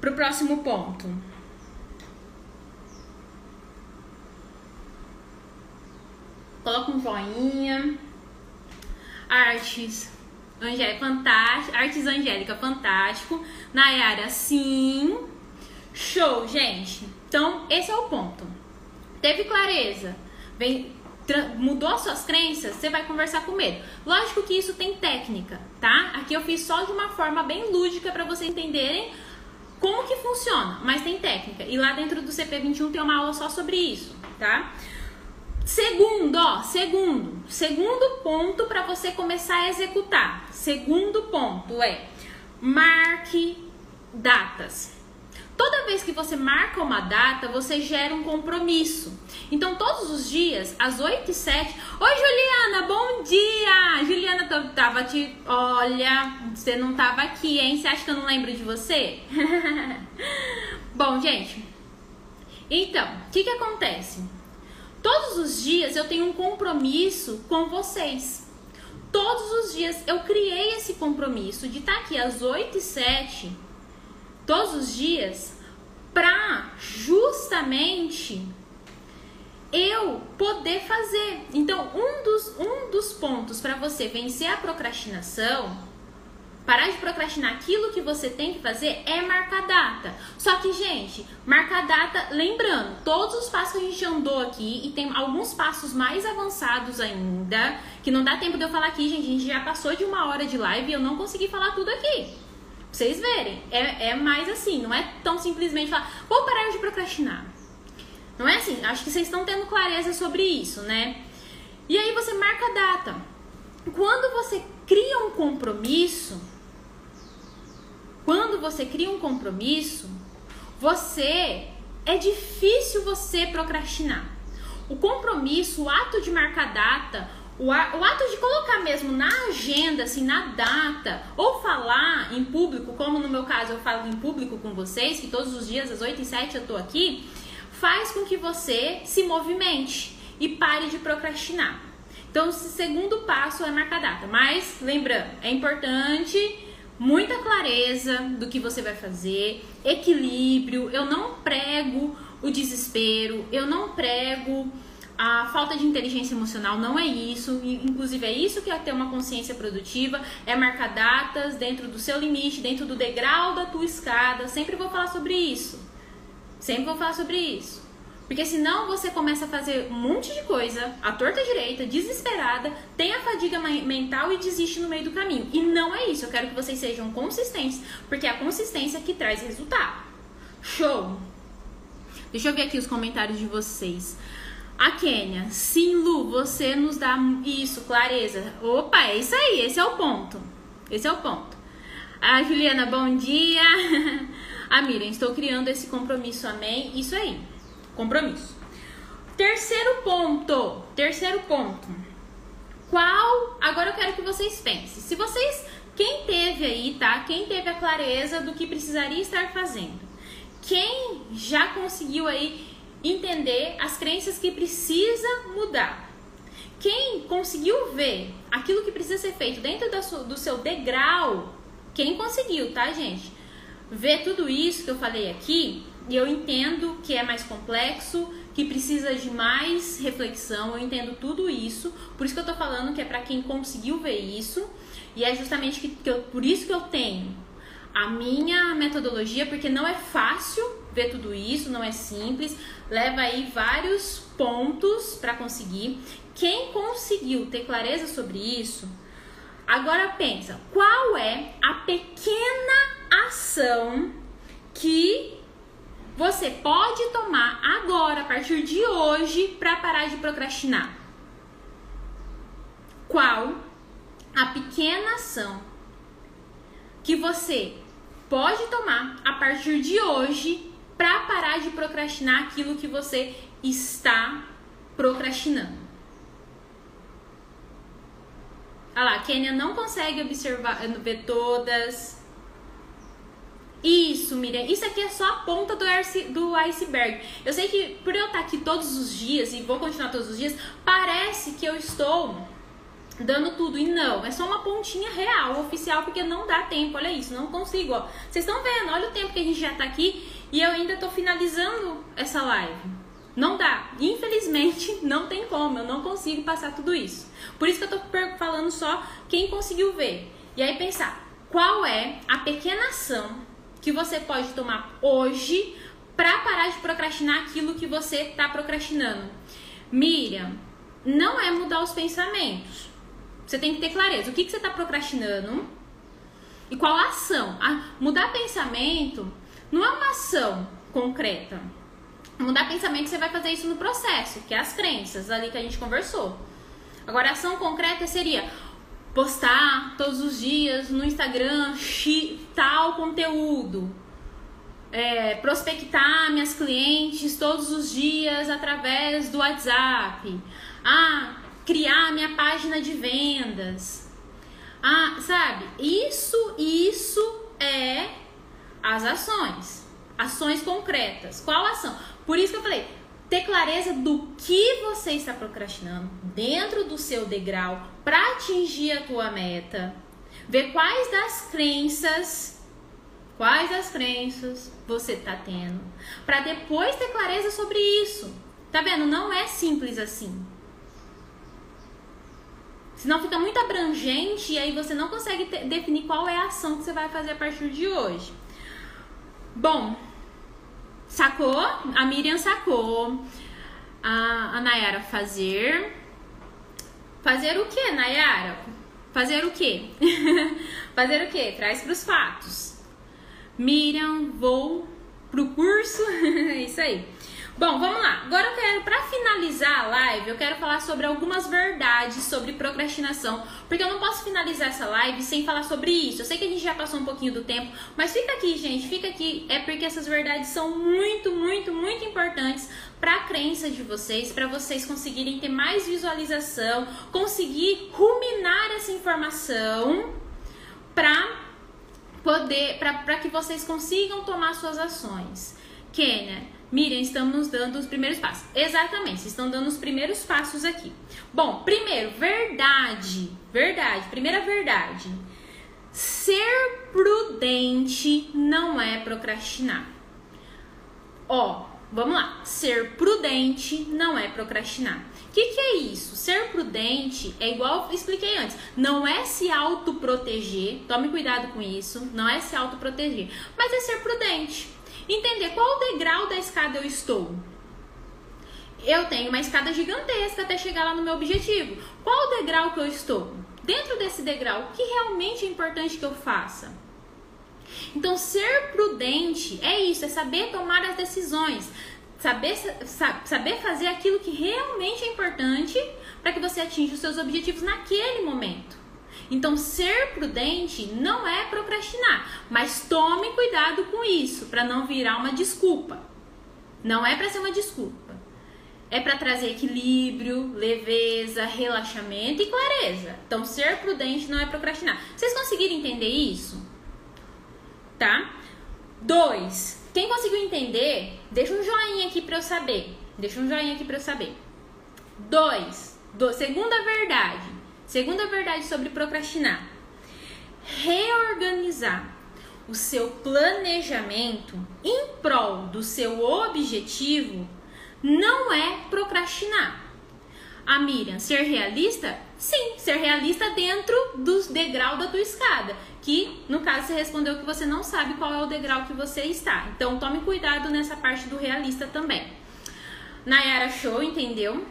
Speaker 1: pro próximo ponto. Coloca um joinha. Artes Angélica, fantástico. Artes Angélica, fantástico. Nayara, sim. Show, gente. Então, esse é o ponto. Teve clareza? Vem, mudou as suas crenças, você vai conversar com medo. Lógico que isso tem técnica, tá? Aqui eu fiz só de uma forma bem lúdica para vocês entenderem como que funciona, mas tem técnica. E lá dentro do CP21 tem uma aula só sobre isso, tá? Segundo, ó, segundo, segundo ponto para você começar a executar. Segundo ponto é marque datas. Toda vez que você marca uma data, você gera um compromisso. Então, todos os dias, às 8 e 7. Oi, Juliana, bom dia! Juliana, tava te. Olha, você não tava aqui, hein? Você acha que eu não lembro de você? bom, gente. Então, o que, que acontece? Todos os dias eu tenho um compromisso com vocês. Todos os dias eu criei esse compromisso de estar aqui às 8 e 7 todos os dias para justamente eu poder fazer. Então, um dos, um dos pontos para você vencer a procrastinação Parar de procrastinar aquilo que você tem que fazer é marcar data. Só que, gente, marcar data, lembrando, todos os passos que a gente andou aqui e tem alguns passos mais avançados ainda, que não dá tempo de eu falar aqui, gente. A gente já passou de uma hora de live e eu não consegui falar tudo aqui. Vocês verem, é, é mais assim, não é tão simplesmente falar, vou parar de procrastinar. Não é assim, acho que vocês estão tendo clareza sobre isso, né? E aí você marca a data. Quando você cria um compromisso, quando você cria um compromisso, você é difícil você procrastinar. O compromisso, o ato de marcar data, o, ato de colocar mesmo na agenda, assim, na data, ou falar em público, como no meu caso eu falo em público com vocês, que todos os dias às 8 e 7 eu tô aqui, faz com que você se movimente e pare de procrastinar. Então, o segundo passo é marcar data. Mas, lembrando, é importante muita clareza do que você vai fazer, equilíbrio. Eu não prego o desespero, eu não prego a falta de inteligência emocional, não é isso. Inclusive, é isso que é ter uma consciência produtiva, é marcar datas dentro do seu limite, dentro do degrau da tua escada. Sempre vou falar sobre isso. Sempre vou falar sobre isso. Porque senão você começa a fazer um monte de coisa, a torta direita, desesperada, tem a fadiga mental e desiste no meio do caminho. E não é isso. Eu quero que vocês sejam consistentes, porque é a consistência que traz resultado. Show! Deixa eu ver aqui os comentários de vocês. A Kênia, sim, Lu, você nos dá isso, clareza. Opa, é isso aí, esse é o ponto. Esse é o ponto. A Juliana, bom dia. A Miriam, estou criando esse compromisso, amém? Isso aí. Compromisso. Terceiro ponto. Terceiro ponto. Qual? Agora eu quero que vocês pensem. Se vocês, quem teve aí, tá? Quem teve a clareza do que precisaria estar fazendo? Quem já conseguiu aí entender as crenças que precisa mudar? Quem conseguiu ver aquilo que precisa ser feito dentro do seu degrau? Quem conseguiu, tá, gente? Ver tudo isso que eu falei aqui, e eu entendo que é mais complexo, que precisa de mais reflexão, eu entendo tudo isso. Por isso que eu tô falando que é para quem conseguiu ver isso. E é justamente que, que eu, por isso que eu tenho a minha metodologia, porque não é fácil ver tudo isso, não é simples, leva aí vários pontos para conseguir. Quem conseguiu ter clareza sobre isso, agora pensa, qual é a pequena ação que você pode tomar agora, a partir de hoje, para parar de procrastinar? Qual a pequena ação que você pode tomar a partir de hoje para parar de procrastinar aquilo que você está procrastinando? Olha lá, Kênia não consegue observar, ver todas. Isso, Miriam. Isso aqui é só a ponta do, do iceberg. Eu sei que por eu estar aqui todos os dias e vou continuar todos os dias, parece que eu estou dando tudo. E não, é só uma pontinha real, oficial, porque não dá tempo. Olha isso, não consigo. Ó. Vocês estão vendo? Olha o tempo que a gente já está aqui e eu ainda estou finalizando essa live. Não dá. Infelizmente, não tem como. Eu não consigo passar tudo isso. Por isso que eu estou falando só quem conseguiu ver. E aí pensar, qual é a pequena ação que você pode tomar hoje para parar de procrastinar aquilo que você está procrastinando. Miriam, não é mudar os pensamentos. Você tem que ter clareza. O que, que você está procrastinando e qual a ação? A mudar pensamento não é uma ação concreta. Mudar pensamento, você vai fazer isso no processo, que é as crenças ali que a gente conversou. Agora, ação concreta seria postar todos os dias no Instagram tal conteúdo, é, prospectar minhas clientes todos os dias através do WhatsApp, ah, criar minha página de vendas, ah, sabe? Isso, isso é as ações, ações concretas. Qual ação? Por isso que eu falei, ter clareza do que você está procrastinando dentro do seu degrau para atingir a tua meta. Ver quais das crenças, quais das crenças você está tendo, para depois ter clareza sobre isso. Tá vendo? Não é simples assim. Senão fica muito abrangente e aí você não consegue ter, definir qual é a ação que você vai fazer a partir de hoje. Bom, sacou? A Miriam sacou. A, a Nayara fazer. Fazer o que, Nayara? Fazer o que? fazer o que? Traz para os fatos. Miriam, vou pro curso. é isso aí. Bom, vamos lá. Agora eu quero, para finalizar a live, eu quero falar sobre algumas verdades sobre procrastinação, porque eu não posso finalizar essa live sem falar sobre isso. Eu sei que a gente já passou um pouquinho do tempo, mas fica aqui, gente, fica aqui, é porque essas verdades são muito, muito, muito importantes para a crença de vocês, para vocês conseguirem ter mais visualização, conseguir ruminar essa informação para poder, para que vocês consigam tomar suas ações. Kênia, Miriam, estamos dando os primeiros passos. Exatamente, vocês estão dando os primeiros passos aqui. Bom, primeiro, verdade. Verdade, primeira verdade. Ser prudente não é procrastinar. Ó, vamos lá. Ser prudente não é procrastinar. O que, que é isso? Ser prudente é igual expliquei antes. Não é se autoproteger. Tome cuidado com isso. Não é se autoproteger. Mas é ser prudente entender qual degrau da escada eu estou. Eu tenho uma escada gigantesca até chegar lá no meu objetivo. Qual o degrau que eu estou? Dentro desse degrau, o que realmente é importante que eu faça? Então, ser prudente é isso, é saber tomar as decisões, saber, saber fazer aquilo que realmente é importante para que você atinja os seus objetivos naquele momento. Então, ser prudente não é procrastinar, mas tome cuidado com isso para não virar uma desculpa. Não é para ser uma desculpa. É para trazer equilíbrio, leveza, relaxamento e clareza. Então, ser prudente não é procrastinar. Vocês conseguiram entender isso? Tá? Dois. Quem conseguiu entender, deixa um joinha aqui para eu saber. Deixa um joinha aqui para eu saber. Dois. Do, segunda verdade. Segunda verdade sobre procrastinar: reorganizar o seu planejamento em prol do seu objetivo não é procrastinar. A Miriam, ser realista? Sim, ser realista dentro dos degrau da tua escada. Que no caso você respondeu que você não sabe qual é o degrau que você está. Então tome cuidado nessa parte do realista também. Nayara Show, entendeu?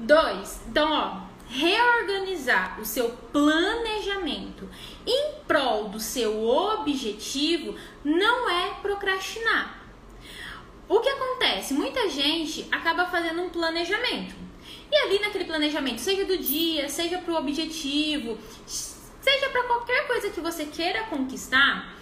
Speaker 1: Dois. Então, ó, reorganizar o seu planejamento em prol do seu objetivo não é procrastinar. O que acontece? Muita gente acaba fazendo um planejamento. E ali naquele planejamento, seja do dia, seja para o objetivo, seja para qualquer coisa que você queira conquistar,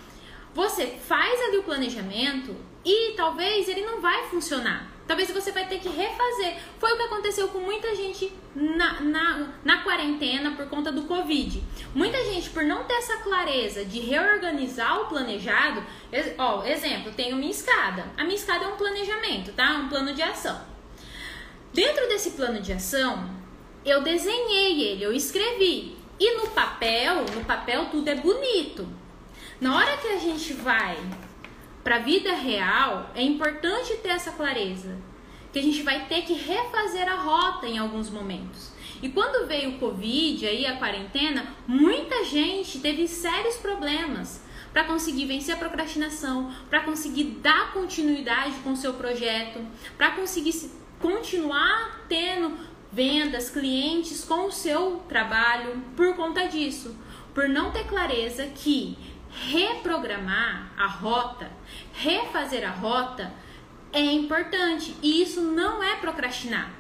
Speaker 1: você faz ali o planejamento e talvez ele não vai funcionar. Talvez você vai ter que refazer. Foi o que aconteceu com muita gente na, na, na quarentena por conta do Covid. Muita gente, por não ter essa clareza de reorganizar o planejado, ó, exemplo, tenho minha escada. A minha escada é um planejamento, tá? Um plano de ação. Dentro desse plano de ação, eu desenhei ele, eu escrevi. E no papel, no papel tudo é bonito. Na hora que a gente vai para a vida real, é importante ter essa clareza, que a gente vai ter que refazer a rota em alguns momentos. E quando veio o Covid, aí a quarentena, muita gente teve sérios problemas para conseguir vencer a procrastinação, para conseguir dar continuidade com o seu projeto, para conseguir continuar tendo vendas, clientes com o seu trabalho por conta disso, por não ter clareza que reprogramar a rota, refazer a rota é importante e isso não é procrastinar.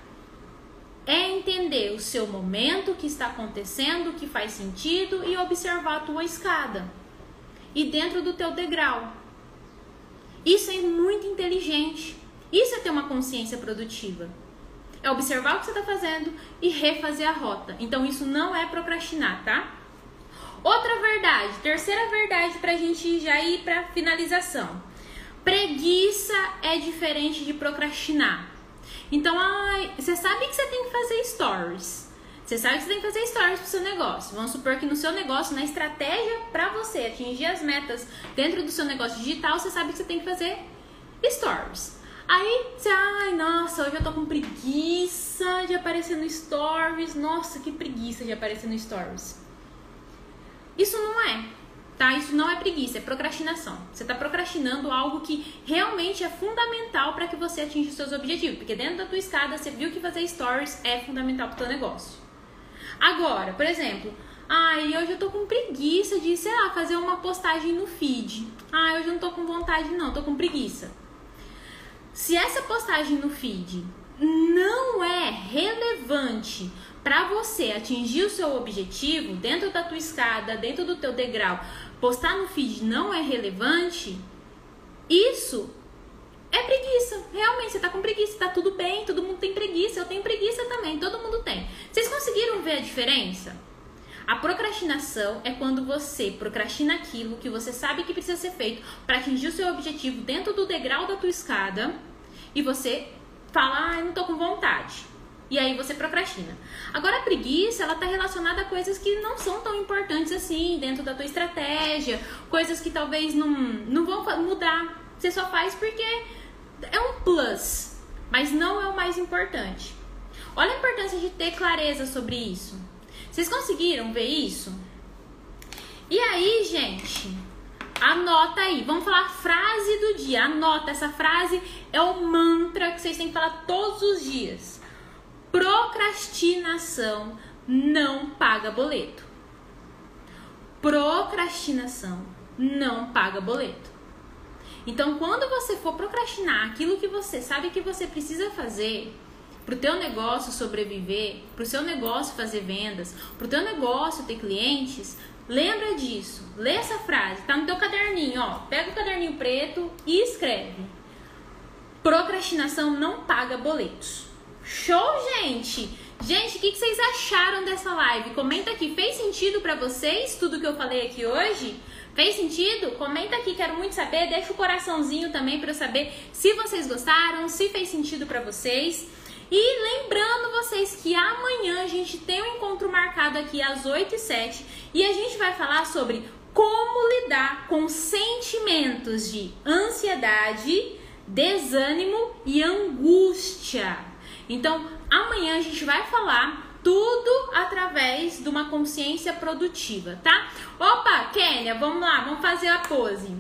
Speaker 1: É entender o seu momento, o que está acontecendo, o que faz sentido e observar a tua escada. E dentro do teu degrau. Isso é muito inteligente. Isso é ter uma consciência produtiva. É observar o que você está fazendo e refazer a rota. Então isso não é procrastinar, tá? Outra verdade, terceira verdade para a gente já ir para finalização. Preguiça é diferente de procrastinar. Então, você sabe que você tem que fazer stories. Você sabe que você tem que fazer stories pro seu negócio. Vamos supor que no seu negócio, na estratégia para você atingir as metas dentro do seu negócio digital, você sabe que você tem que fazer stories. Aí você, ai, nossa, hoje eu tô com preguiça de aparecer no Stories. Nossa, que preguiça de aparecer no Stories. Isso não é, tá? Isso não é preguiça, é procrastinação. Você tá procrastinando algo que realmente é fundamental para que você atinja os seus objetivos. Porque dentro da tua escada você viu que fazer Stories é fundamental pro teu negócio. Agora, por exemplo, ai, hoje eu tô com preguiça de, sei lá, fazer uma postagem no feed. Ai, hoje eu não tô com vontade, não, tô com preguiça. Se essa postagem no feed não é relevante para você atingir o seu objetivo dentro da tua escada, dentro do teu degrau, postar no feed não é relevante, isso é preguiça. Realmente, você tá com preguiça, tá tudo bem, todo mundo tem preguiça, eu tenho preguiça também, todo mundo tem. Vocês conseguiram ver a diferença? A procrastinação é quando você procrastina aquilo que você sabe que precisa ser feito para atingir o seu objetivo dentro do degrau da tua escada e você fala, ah, não tô com vontade. E aí você procrastina. Agora a preguiça, ela tá relacionada a coisas que não são tão importantes assim dentro da tua estratégia, coisas que talvez não, não vão mudar. Você só faz porque é um plus, mas não é o mais importante. Olha a importância de ter clareza sobre isso. Vocês conseguiram ver isso? E aí, gente, anota aí. Vamos falar a frase do dia. Anota essa frase é o mantra que vocês têm que falar todos os dias. Procrastinação não paga boleto. Procrastinação não paga boleto. Então, quando você for procrastinar aquilo que você sabe que você precisa fazer, para o teu negócio sobreviver, para o seu negócio fazer vendas, para o teu negócio ter clientes, lembra disso. Lê essa frase, tá no teu caderninho, ó. Pega o caderninho preto e escreve. Procrastinação não paga boletos. Show, gente! Gente, o que, que vocês acharam dessa live? Comenta aqui, fez sentido para vocês tudo que eu falei aqui hoje? Fez sentido? Comenta aqui, quero muito saber. Deixa o coraçãozinho também para eu saber se vocês gostaram, se fez sentido para vocês. E lembrando vocês que amanhã a gente tem um encontro marcado aqui às 8 e 7 e a gente vai falar sobre como lidar com sentimentos de ansiedade, desânimo e angústia. Então, amanhã a gente vai falar tudo através de uma consciência produtiva, tá? Opa, Kênia, vamos lá, vamos fazer a pose.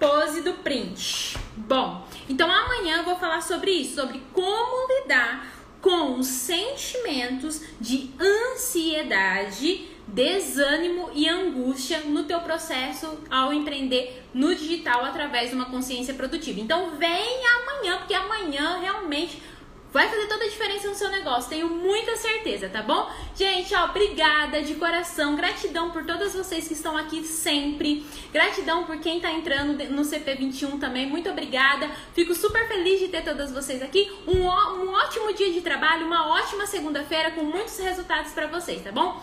Speaker 1: Pose do print. Bom, então amanhã eu vou falar sobre isso, sobre como lidar com os sentimentos de ansiedade, desânimo e angústia no teu processo ao empreender no digital através de uma consciência produtiva. Então vem amanhã, porque amanhã realmente Vai fazer toda a diferença no seu negócio, tenho muita certeza, tá bom? Gente, ó, obrigada de coração, gratidão por todas vocês que estão aqui sempre, gratidão por quem tá entrando no CP21 também, muito obrigada. Fico super feliz de ter todas vocês aqui. Um, um ótimo dia de trabalho, uma ótima segunda-feira com muitos resultados para vocês, tá bom?